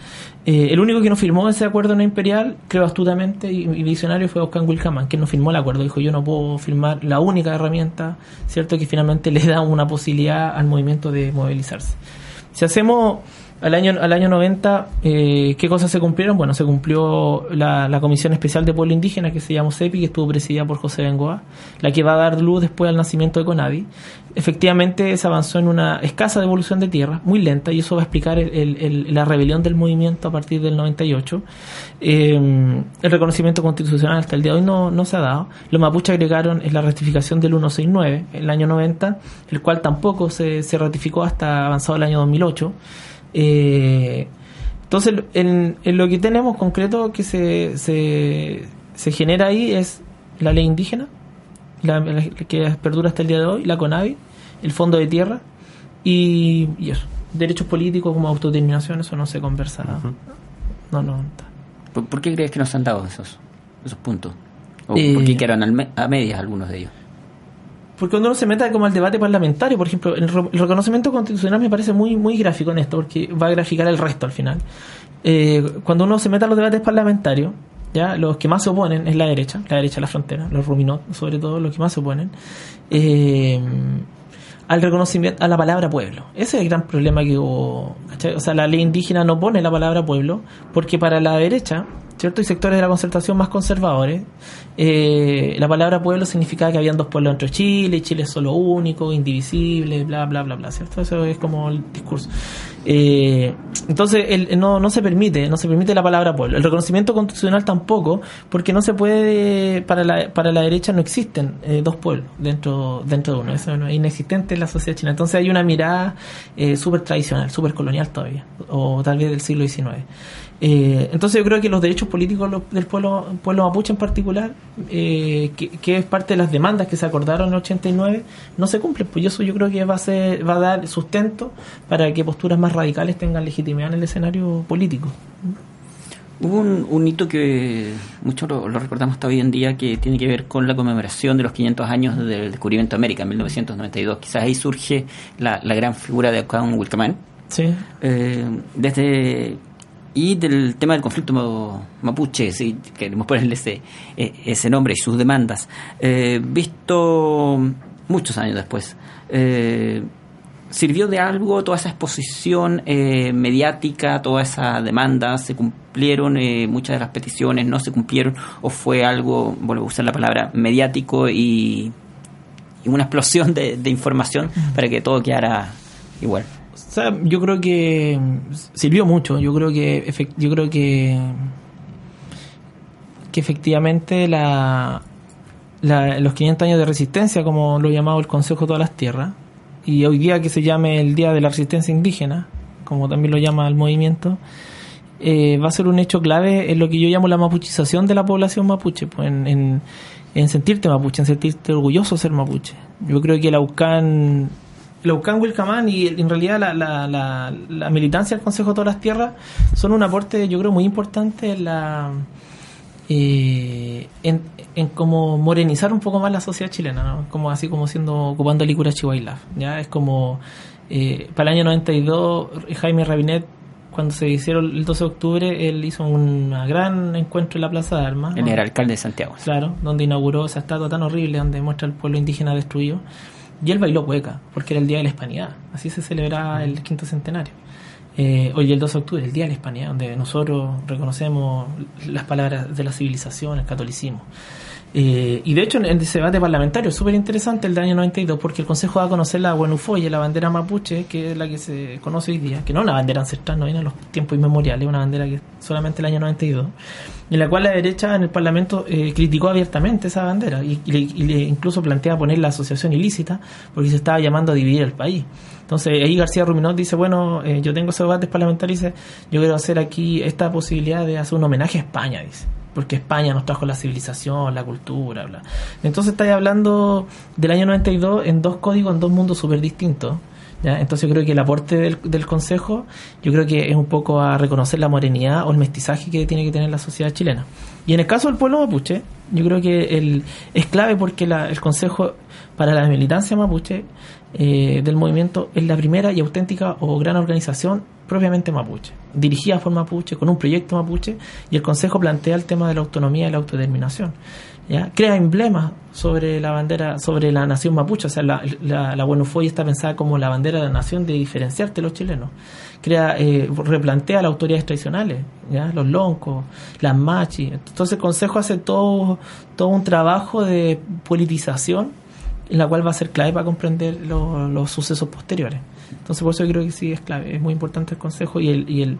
Eh, el único que no firmó ese acuerdo no imperial, creo astutamente y, y visionario, fue Oscar Wilcaman, que no firmó el acuerdo. Dijo: Yo no puedo firmar la única herramienta, ¿cierto?, que finalmente le da una posibilidad al movimiento de movilizarse. Si hacemos al año, al año 90, eh, ¿qué cosas se cumplieron? Bueno, se cumplió la, Comisión Especial de Pueblo Indígena, que se llamó CEPI, que estuvo presidida por José Bengoa, la que va a dar luz después al nacimiento de Conavi. Efectivamente, se avanzó en una escasa devolución de tierra, muy lenta, y eso va a explicar el- la rebelión del movimiento a partir del 98. Eh, el reconocimiento constitucional hasta el día de hoy no, no se ha dado. Los mapuches agregaron en la ratificación del 169, el año 90, el cual tampoco se, se ratificó hasta avanzado el año 2008. Eh, entonces, en, en lo que tenemos concreto que se, se, se genera ahí es la ley indígena, la, la- que perdura hasta el día de hoy, la CONAVI, el Fondo de Tierra y, y eso. Derechos políticos como autodeterminación, eso no se conversa. No, no. ¿Por, por qué crees que no se han dado esos, esos puntos? ¿O Eh, por qué quedaron a medias algunos de ellos? Porque cuando uno se meta como al debate parlamentario, por ejemplo, el, re- el reconocimiento constitucional me parece muy muy gráfico en esto, porque va a graficar el resto al final. Eh, cuando uno se meta a los debates parlamentarios, ya los que más se oponen es la derecha, la derecha de la frontera, los ruminot, sobre todo, los que más se oponen, eh, al reconocimiento, a la palabra pueblo. Ese es el gran problema que hubo. O sea, la ley indígena no pone la palabra pueblo, porque para la derecha, ¿cierto? Y sectores de la concertación más conservadores, eh, la palabra pueblo significaba que habían dos pueblos dentro de Chile, Chile es solo único, indivisible, bla, bla, bla, bla, ¿cierto? Eso es como el discurso. Eh, entonces, el- no, no se permite, no se permite la palabra pueblo. El reconocimiento constitucional tampoco, porque no se puede, para la, para la derecha no existen eh, dos pueblos dentro, dentro de uno, eso no es inexistente en la sociedad china. Entonces hay una mirada eh, súper tradicional, súper colonial todavía, o tal vez del siglo XIX. Eh, entonces yo creo que los derechos políticos del pueblo, pueblo mapuche en particular, eh, que, que es parte de las demandas que se acordaron en el 89, no se cumplen. Pues eso yo creo que va a, ser, va a dar sustento para que posturas más radicales tengan legitimidad en el escenario político. Hubo un, un hito que muchos lo, lo recordamos hasta hoy en día que tiene que ver con la conmemoración de los 500 años del descubrimiento de América en 1992. Quizás ahí surge la, la gran figura de Ockham Wilkerman. Sí. Eh, desde y del tema del conflicto ma- mapuche, si queremos ponerle ese, eh, ese nombre y sus demandas, eh, visto muchos años después, eh, ¿sirvió de algo toda esa exposición eh, mediática, toda esa demanda? ¿Se cumplieron eh, muchas de las peticiones? ¿No se cumplieron? ¿O fue algo, vuelvo a usar la palabra, mediático y, y una explosión de, de información para que todo quedara igual? O sea, yo creo que sirvió mucho. Yo creo que yo creo que que efectivamente la, la- los 500 años de resistencia, como lo ha llamado el Consejo de todas las Tierras, y hoy día que se llame el Día de la Resistencia Indígena, como también lo llama el movimiento, eh, va a ser un hecho clave en lo que yo llamo la mapuchización de la población mapuche, pues en, en, en sentirte mapuche, en sentirte orgulloso de ser mapuche. Yo creo que el Aucán, el Aucán Wilcamán y en realidad la, la, la, la militancia del Consejo de todas las Tierras son un aporte, yo creo, muy importante en la eh, en, en como morenizar un poco más la sociedad chilena, ¿no? Como así como siendo ocupando el Icura Chihuahua, ya es como eh, para el año 92 Jaime Rabinet cuando se hicieron el 12 de octubre, él hizo un gran encuentro en la Plaza de Armas. Él era alcalde de Santiago. Claro, donde inauguró esa estatua tan horrible donde muestra el pueblo indígena destruido. Y él bailó cueca, porque era el Día de la Hispanidad. Así se celebraba el quinto centenario. Eh, hoy el 2 de octubre, el Día de la Hispanidad, donde nosotros reconocemos las palabras de la civilización, el catolicismo. Eh, y de hecho, en el debate parlamentario súper interesante el del año 92 porque el Consejo va a conocer la Buenufoye, la bandera mapuche, que es la que se conoce hoy día, que no es una bandera ancestral, no viene a los tiempos inmemoriales, una bandera que solamente el año 92, en la cual la derecha en el Parlamento eh, criticó abiertamente esa bandera y, le, incluso plantea poner la asociación ilícita porque se estaba llamando a dividir el país. Entonces ahí García Ruminot dice, bueno, eh, yo tengo esos debates parlamentarios, dice, yo quiero hacer aquí esta posibilidad de hacer un homenaje a España, dice porque España nos trajo la civilización, la cultura, bla. Entonces estáis hablando del año 92 en dos códigos, en dos mundos súper distintos. ¿ya? Entonces yo creo que el aporte del, del, Consejo, yo creo que es un poco a reconocer la morenidad o el mestizaje que tiene que tener la sociedad chilena. Y en el caso del pueblo mapuche, yo creo que el, es clave porque la, el Consejo para la militancia mapuche eh, del movimiento es la primera y auténtica o gran organización propiamente mapuche, dirigida por mapuche, con un proyecto mapuche, y el Consejo plantea el tema de la autonomía y la autodeterminación. Crea emblemas sobre la bandera, sobre la nación mapuche, o sea, la, la, la está pensada como la bandera de la nación de diferenciarte los chilenos. Crea, eh, replantea las autoridades tradicionales, ¿ya? los loncos, las machis. Entonces el Consejo hace todo, todo un trabajo de politización la cual va a ser clave para comprender los sucesos posteriores. Entonces, por eso creo que sí es clave, es muy importante el Consejo y el, y el,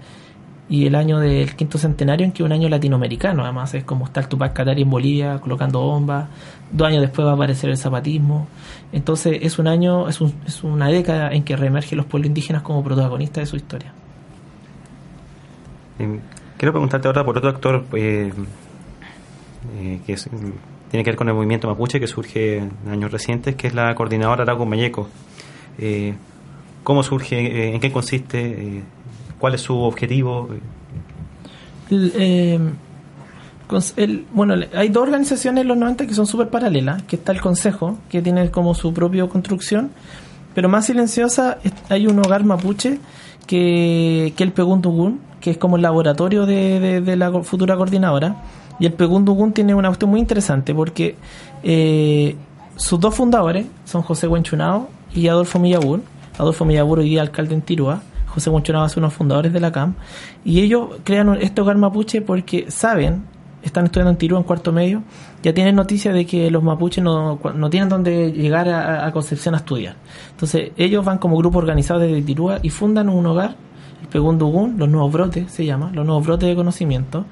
y el año del quinto centenario, en que un año latinoamericano, además es como está el Tupac Katari en Bolivia colocando bombas, dos años después va a aparecer el zapatismo. Entonces, es un año, es, un, es una década en que reemergen los pueblos indígenas como protagonistas de su historia. Quiero preguntarte ahora por otro actor eh, eh, que es tiene que ver con el movimiento mapuche que surge en años recientes, que es la coordinadora Arauco Mayeco. Eh, ¿Cómo surge? Eh, ¿En qué consiste? Eh, ¿Cuál es su objetivo? bueno, hay dos organizaciones en los 90 que son súper paralelas, que está el Consejo, que tiene como su propia construcción, pero más silenciosa hay un hogar mapuche que, que el Peguntugun, que es como el laboratorio de, de la futura coordinadora, y el Pegundugun tiene una cuestión muy interesante porque eh, sus dos fundadores son José Huenchunao y Adolfo Millabur. Adolfo Millabur hoy día alcalde en Tirúa. José Huenchunao es uno de los fundadores de la CAM. Y ellos crean este hogar mapuche porque saben, están estudiando en Tirúa en cuarto medio, ya tienen noticia de que los mapuches no, no tienen donde llegar a, Concepción a estudiar. Entonces ellos van como grupo organizado desde Tirúa y fundan un hogar el Pegundugun, los nuevos brotes se llama, los nuevos brotes de conocimiento,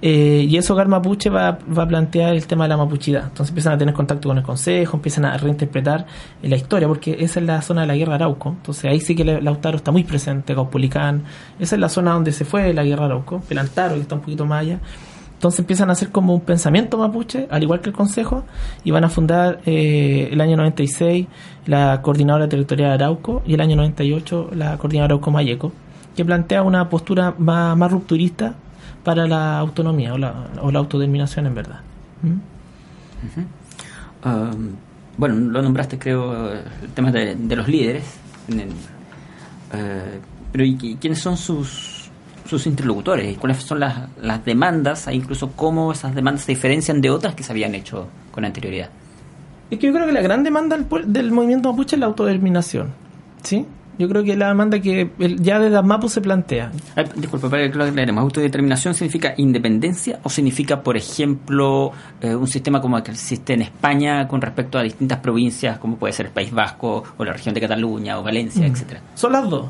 eh, y eso Hogar Mapuche va, va, a plantear el tema de la mapuchidad. Entonces empiezan a tener contacto con el consejo, empiezan a reinterpretar la historia, porque esa es la zona de la guerra Arauco. Entonces ahí sí que Lautaro está muy presente, Caupolicán. Esa es la zona donde se fue la guerra Arauco, Pelantaro, que está un poquito más allá. Entonces empiezan a hacer como un pensamiento mapuche, al igual que el Consejo, y van a fundar eh, el año 96 la Coordinadora Territorial de Arauco y el año 98 la Coordinadora Arauco Mayeco, que plantea una postura más, más rupturista para la autonomía o la, o la autodeterminación en verdad. ¿Mm? Um, bueno, lo nombraste creo el tema de, los líderes, eh, pero ¿y quiénes son sus, sus interlocutores? ¿Cuáles son las, las demandas e incluso cómo esas demandas se diferencian de otras que se habían hecho con anterioridad? Es que yo creo que la gran demanda del, del movimiento mapuche es la autodeterminación, ¿sí? Yo creo que la demanda que ya de las MAPU se plantea. disculpa, para que lo aclaremos. ¿Autodeterminación significa independencia o significa, por ejemplo, eh, un sistema como el que existe en España con respecto a distintas provincias, como puede ser el País Vasco o la región de Cataluña o Valencia, mm. etcétera? Son las dos.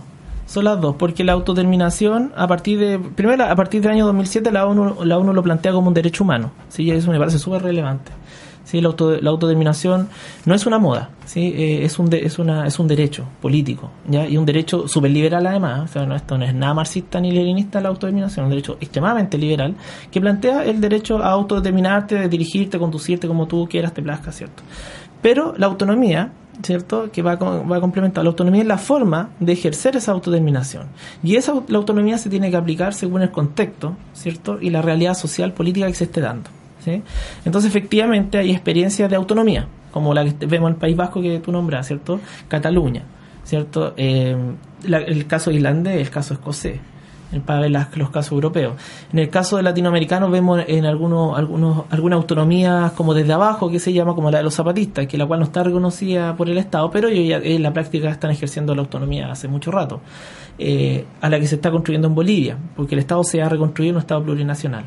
Son las dos, porque la autodeterminación, a partir de. Primero, a partir del año 2007, la ONU, la ONU lo plantea como un derecho humano. Sí, eso me parece súper relevante. ¿Sí? La, la, autodeterminación no es una moda, ¿sí? Eh, es, un es, una, es un derecho político y un derecho súper liberal además. O sea, no, esto no es nada marxista ni leninista la autodeterminación, es un derecho extremadamente liberal que plantea el derecho a autodeterminarte, de dirigirte, conducirte como tú quieras, te plazca, ¿cierto? Pero la autonomía, ¿cierto? Que va, va a complementar. La autonomía es la forma de ejercer esa autodeterminación. Y esa la autonomía se tiene que aplicar según el contexto, ¿cierto? Y la realidad social, política que se esté dando. Entonces, efectivamente, hay experiencias de autonomía, como la que vemos en el País Vasco que tú nombras, ¿cierto? Cataluña, ¿cierto? Eh, el caso irlandés, el caso escocés. para ver los casos europeos. En el caso de latinoamericanos vemos en algunos, algunos, algunas autonomías como desde abajo, que se llama como la de los zapatistas, que la cual no está reconocida por el Estado, pero ellos en la práctica están ejerciendo la autonomía hace mucho rato, eh, a la que se está construyendo en Bolivia, porque el Estado se ha reconstruido en un Estado plurinacional.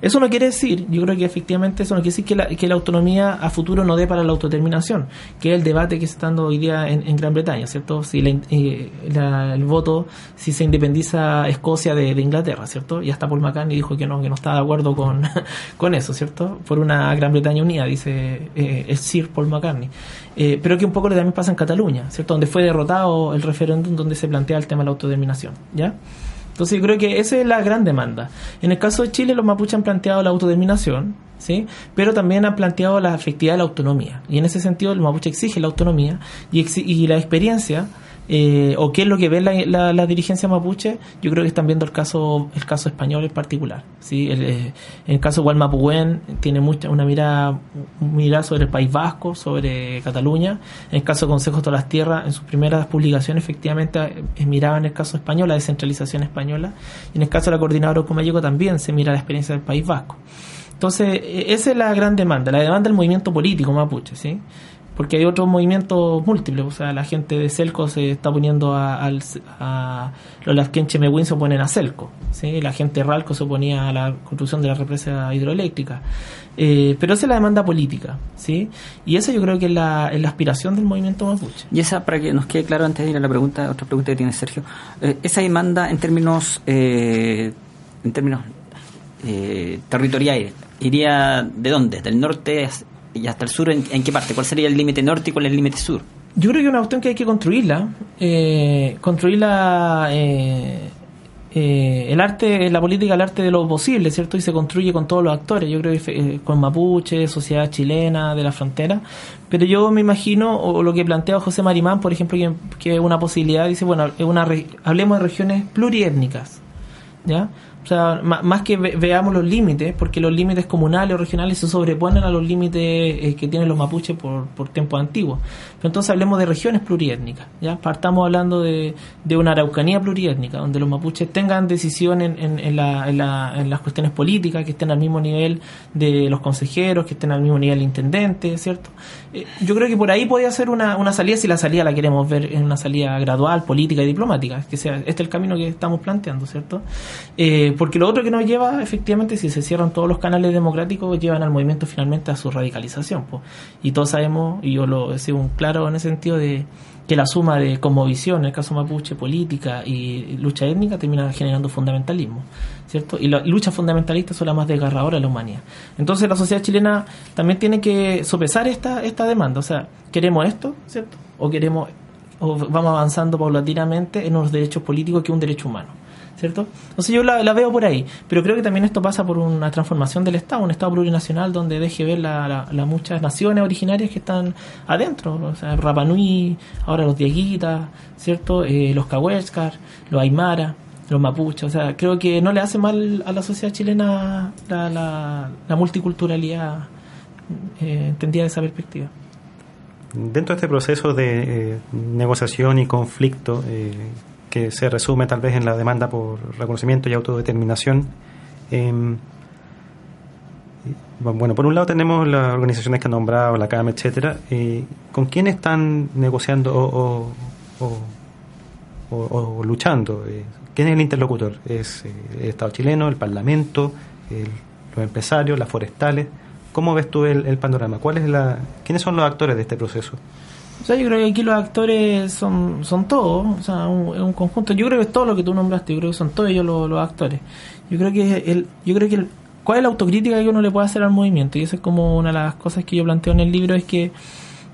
Eso no quiere decir, yo creo que efectivamente eso no quiere decir que la, que la autonomía a futuro no dé para la autodeterminación, que es el debate que se está dando hoy día en, Gran Bretaña, ¿cierto? Si eh, el voto, si se independiza Escocia de, Inglaterra, ¿cierto? Y hasta Paul McCartney dijo que no, que no está de acuerdo con, con eso, ¿cierto? Por una Gran Bretaña unida, dice eh, el Sir Paul McCartney. Eh, pero que un poco también pasa en Cataluña, ¿cierto? Donde fue derrotado el referéndum donde se plantea el tema de la autodeterminación, ¿ya? Entonces yo creo que esa es la gran demanda. En el caso de Chile los mapuches han planteado la autodeterminación, ¿sí? pero también han planteado la efectividad de la autonomía. Y en ese sentido el mapuche exige la autonomía y, y la experiencia eh, o qué es lo que ve la, la, dirigencia mapuche, yo creo que están viendo el caso el caso español en particular. ¿sí? El, eh, el caso de Gualmapuén tiene mucha, una mirada, mirada sobre el País Vasco, sobre Cataluña. En el caso de Consejo de las Tierras, en sus primeras publicaciones, efectivamente eh, miraba en el caso español, la descentralización española. Y en el caso de la coordinadora Comayeco también se mira la experiencia del País Vasco. Entonces, esa es la gran demanda, la demanda del movimiento político mapuche, ¿sí? Porque hay otros movimientos múltiples, o sea, la gente de Celco se está poniendo a, a, los Lasquenche Mewin se oponen a Celco, ¿sí? la gente de Ralco se oponía a la construcción de la represa hidroeléctrica, eh, pero esa es la demanda política, ¿sí? y esa yo creo que es la, la, aspiración del movimiento mapuche. Y esa, para que nos quede claro antes de ir a la pregunta, otra pregunta que tiene Sergio, eh, esa demanda en términos, eh, en términos territoriales, ¿iría de dónde? ¿Del norte y hasta el sur, ¿en, qué parte? ¿Cuál sería el límite norte y cuál es el límite sur? Yo creo que es una cuestión que hay que construirla. Eh, construirla. Eh, eh, el arte, la política, el arte de lo posible, ¿cierto? Y se construye con todos los actores. Yo creo que eh, con Mapuche, sociedad chilena, de la frontera. Pero yo me imagino, o lo que plantea José Marimán, por ejemplo, que, es una posibilidad, dice, bueno, una, hablemos de regiones pluriétnicas, ¿ya? O sea, más que veamos los límites, porque los límites comunales o regionales se sobreponen a los límites eh, que tienen los mapuches por, por tiempos antiguos. Entonces hablemos de regiones pluriétnicas, ¿ya? Partamos hablando de, una araucanía pluriétnica, donde los mapuches tengan decisión en, en, la, en, las cuestiones políticas, que estén al mismo nivel de los consejeros, que estén al mismo nivel intendente, ¿cierto? Eh, yo creo que por ahí podría ser una, una salida, si la salida la queremos ver en una salida gradual, política y diplomática, que sea este es el camino que estamos planteando, ¿cierto? Eh, porque lo otro que nos lleva, efectivamente, si se cierran todos los canales democráticos, llevan al movimiento finalmente a su radicalización. Y todos sabemos, y yo lo he sido un claro en ese sentido, de que la suma de cosmovisión, en el caso mapuche, política y lucha étnica, termina generando fundamentalismo. ¿cierto? Y las luchas fundamentalistas son las más desgarradoras de la humanidad. Entonces la sociedad chilena también tiene que sopesar esta, esta demanda. O sea, ¿queremos esto, ¿cierto? O queremos o vamos avanzando paulatinamente en los derechos políticos que un derecho humano. ¿Cierto? Entonces yo la, veo por ahí, pero creo que también esto pasa por una transformación del Estado, un Estado plurinacional donde deje ver las la, muchas naciones originarias que están adentro, o sea, Rapanui, ahora los Dieguitas, ¿cierto? Eh, los Cahuéscar, los Aymara, los Mapuches, o sea, creo que no le hace mal a la sociedad chilena la, la, multiculturalidad eh, entendida de esa perspectiva. Dentro de este proceso de eh, negociación y conflicto, eh, que se resume tal vez en la demanda por reconocimiento y autodeterminación. Em, bueno, por un lado tenemos las organizaciones que han nombrado, la CAM, etcétera. ¿Con quién están negociando o, o, luchando? Eh, ¿Quién es el interlocutor? ¿Es eh, el Estado chileno, el Parlamento, los empresarios, las forestales? ¿Cómo ves tú el, panorama? ¿Cuál es la, ¿Quiénes son los actores de este proceso? O sea, yo creo que aquí los actores son, son todos, o sea, un, un conjunto. Yo creo que es todo lo que tú nombraste, yo creo que son todos ellos los, los actores. Yo creo que el, yo creo que el, cuál es la autocrítica que uno le puede hacer al movimiento y eso es como una de las cosas que yo planteo en el libro es que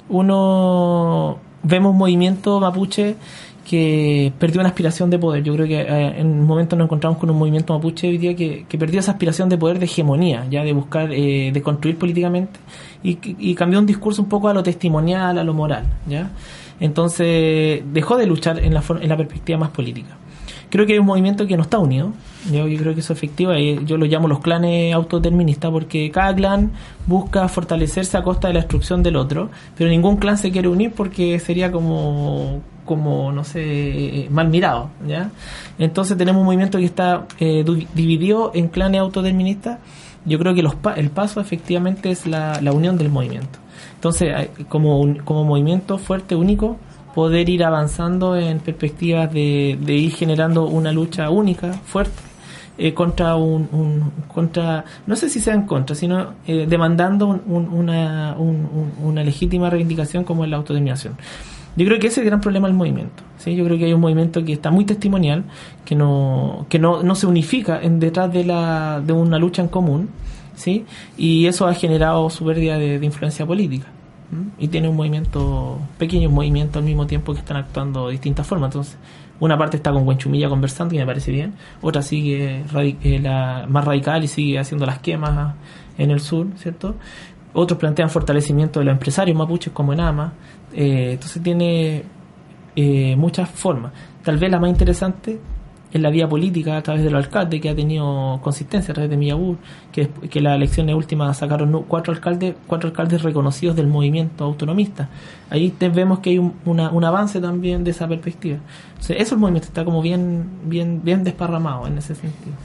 uno vemos movimiento mapuche que perdió una aspiración de poder. Yo creo que eh, en un momento nos encontramos con un movimiento mapuche hoy día que, que perdió esa aspiración de poder, de hegemonía, ya de buscar, eh, de construir políticamente y, cambió un discurso un poco a lo testimonial, a lo moral, ya. Entonces dejó de luchar en la, en la perspectiva más política. Creo que hay un movimiento que no está unido. Yo, yo creo que eso es efectivo. Yo lo llamo los clanes autodeterministas porque cada clan busca fortalecerse a costa de la destrucción del otro, pero ningún clan se quiere unir porque sería como como, no sé, mal mirado, ¿ya? Entonces tenemos un movimiento que está eh, dividido en clanes autodeterministas. Yo creo que los el paso efectivamente es la, la unión del movimiento. Entonces, como, como movimiento fuerte, único, poder ir avanzando en perspectivas de, de ir generando una lucha única, fuerte, eh, contra un, contra no sé si sea en contra sino eh, demandando una, una legítima reivindicación como es la autodeterminación yo creo que ese es el gran problema del movimiento ¿sí? yo creo que hay un movimiento que está muy testimonial que no que no, no se unifica en detrás de la de una lucha en común sí y eso ha generado su pérdida de, influencia política y tiene un movimiento pequeños movimientos al mismo tiempo que están actuando de distintas formas entonces una parte está con Huenchumilla conversando y me parece bien, otra sigue eh, más radical y sigue haciendo las quemas en el sur, ¿cierto? Otros plantean fortalecimiento de los empresarios mapuches como en AMA. Eh, entonces tiene eh, muchas formas. Tal vez la más interesante en la vía política a través de los alcaldes, que ha tenido consistencia a través de Millabur, que, que las elecciones últimas sacaron cuatro alcaldes, cuatro alcaldes reconocidos del movimiento autonomista. Ahí vemos que hay un, un avance también de esa perspectiva. Entonces, eso el movimiento está como bien, bien, bien desparramado en ese sentido.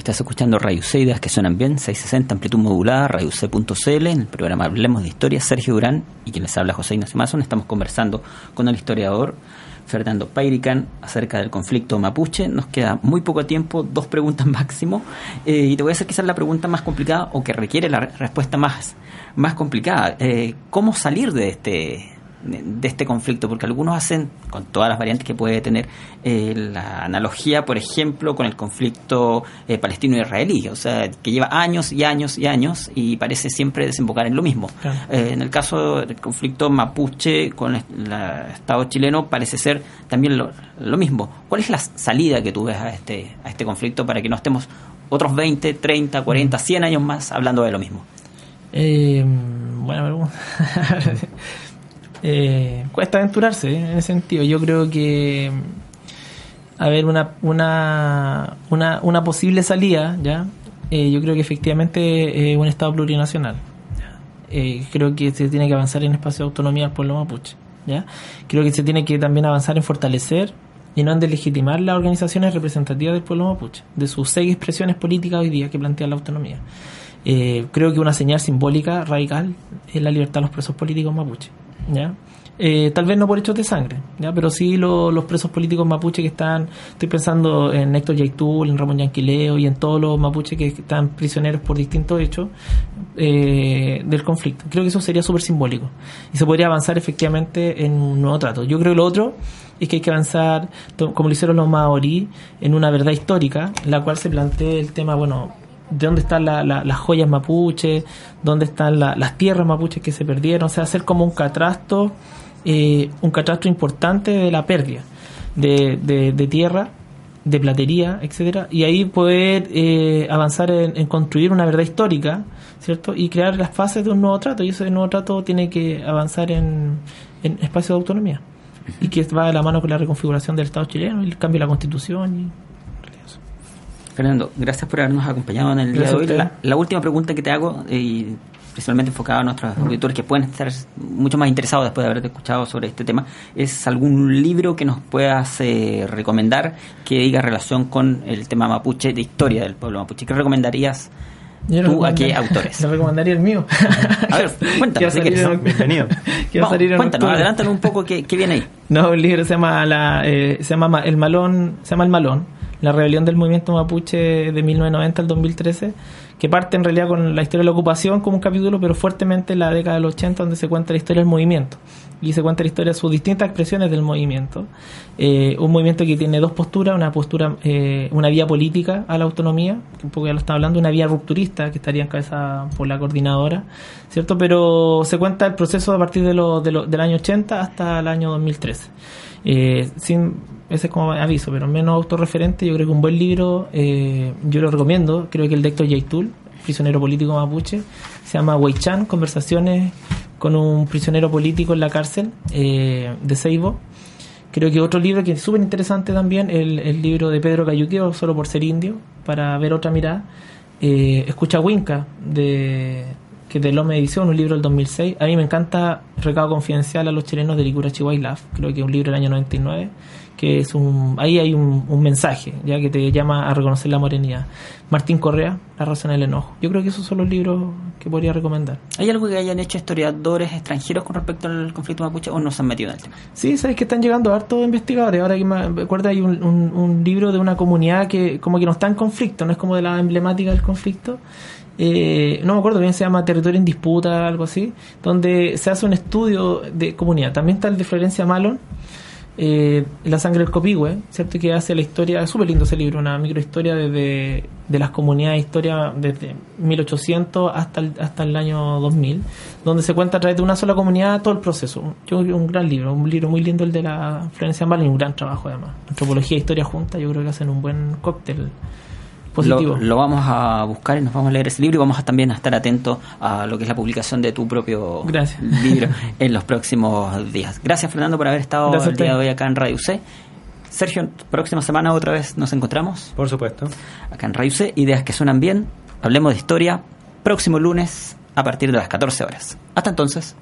Estás escuchando Radio Ideas que suenan bien, 660 amplitud modulada, radioc.cl, en el programa Hablemos de Historia, Sergio Durán y quien les habla José Ignacio Mazón. Estamos conversando con el historiador Fernando Pairican acerca del conflicto mapuche. Nos queda muy poco tiempo, dos preguntas máximo. Eh, y te voy a hacer quizás la pregunta más complicada o que requiere la respuesta más, más complicada. Eh, ¿Cómo salir de este, de este conflicto, porque algunos hacen, con todas las variantes que puede tener, eh, la analogía, por ejemplo, con el conflicto eh, palestino-israelí, o sea, que lleva años y años y años y parece siempre desembocar en lo mismo. Eh, en el caso del conflicto mapuche con el, Estado chileno parece ser también lo, lo, mismo. ¿Cuál es la salida que tú ves a este, a este conflicto para que no estemos otros 20, 30, 40, 100 años más hablando de lo mismo? bueno, pregunta. eh, cuesta aventurarse ¿eh? en ese sentido. Yo creo que a ver una, una, una, una posible salida, ¿ya? Eh, yo creo que efectivamente es un Estado plurinacional. Eh, creo que se tiene que avanzar en espacio de autonomía del pueblo mapuche. ¿ya? Creo que se tiene que también avanzar en fortalecer y no en deslegitimar las organizaciones representativas del pueblo mapuche, de sus seis expresiones políticas hoy día que plantean la autonomía. creo que una señal simbólica radical es la libertad de los presos políticos mapuche. ¿Ya? Eh, tal vez no por hechos de sangre, ¿ya? pero sí los presos políticos mapuche que están, estoy pensando en Héctor Yaitul, en Ramón Yanquileo y en todos los mapuches que están prisioneros por distintos hechos eh, del conflicto. Creo que eso sería súper simbólico y se podría avanzar efectivamente en un nuevo trato. Yo creo que lo otro es que hay que avanzar, como lo hicieron los maorí, en una verdad histórica, en la cual se plantea el tema, bueno, de dónde están las joyas mapuches, dónde están las tierras mapuches que se perdieron, o sea, hacer como un catastro, eh, un catastro importante de la pérdida de, de, tierra, de platería, etcétera, y ahí poder eh, avanzar en, construir una verdad histórica, ¿cierto? Y crear las fases de un nuevo trato, y ese nuevo trato tiene que avanzar en, en espacio de autonomía, y que va de la mano con la reconfiguración del Estado chileno, el cambio de la constitución y Fernando, gracias por habernos acompañado en el día de hoy. La, última pregunta que te hago, eh, y principalmente enfocada a nuestros auditores que pueden estar mucho más interesados después de haberte escuchado sobre este tema, es algún libro que nos puedas eh, recomendar que diga relación con el tema mapuche, de historia del pueblo mapuche. ¿Qué recomendarías? ¿Tú a qué autores? Le recomendaría el mío. a ver, cuéntanos. Bienvenido. cuéntanos, adelántanos un poco qué, viene ahí. No, el libro se llama, la, eh, se llama El Malón, se llama El Malón la rebelión del movimiento mapuche de 1990 al 2013, que parte en realidad con la historia de la ocupación como un capítulo, pero fuertemente en la década del 80, donde se cuenta la historia del movimiento y se cuenta la historia de sus distintas expresiones del movimiento. Eh, un movimiento que tiene dos posturas, una postura, eh, una vía política a la autonomía, que un poco ya lo está hablando, una vía rupturista que estaría encabezada por la coordinadora, ¿cierto? Pero se cuenta el proceso a partir de lo, de lo, del año 80 hasta el año 2013. Eh, sin ese es como aviso, pero menos autorreferente, yo creo que un buen libro, eh, yo lo recomiendo, creo que el de Héctor Yaitul, prisionero político mapuche, se llama Weichan, Conversaciones con un prisionero político en la cárcel eh, de Seibo. Creo que otro libro que es súper interesante también, el, el libro de Pedro Cayuqueo, Solo por ser indio, para ver otra mirada. Eh, Escucha Winca, de, que es de Loma Edición, un libro del 2006. A mí me encanta Recado Confidencial a los chilenos de Licura Chihuahua creo que es un libro del año 99 que es un ahí hay un, un, mensaje ya que te llama a reconocer la morenidad. Martín Correa La razón del enojo. Yo creo que esos son los libros que podría recomendar. ¿hay algo que hayan hecho historiadores extranjeros con respecto al conflicto mapuche o no se han metido en el tema? sí sabes que están llegando hartos investigadores. Ahora que me acuerdo hay un, un, un libro de una comunidad que como que no está en conflicto no es como de la emblemática del conflicto. Eh, no me acuerdo bien, se llama Territorio en Disputa, algo así, donde se hace un estudio de comunidad. También está el de Florencia Malon, eh, La sangre del copihue, ¿cierto? Que hace la historia, es súper lindo ese libro, una microhistoria desde de las comunidades, historia desde 1800 hasta el, hasta el año 2000, donde se cuenta a través de una sola comunidad todo el proceso. Yo creo que un gran libro, un libro muy lindo el de la Florencia Malon y un gran trabajo además. Antropología e historia junta, yo creo que hacen un buen cóctel lo, lo, vamos a buscar y nos vamos a leer ese libro y vamos a también a estar atentos a lo que es la publicación de tu propio Gracias. libro en los próximos días. Gracias Fernando por haber estado el día de hoy acá en Radio C. Sergio, próxima semana otra vez nos encontramos. Por supuesto. Acá en Radio C, ideas que suenan bien. Hablemos de historia. Próximo lunes a partir de las 14 horas. Hasta entonces.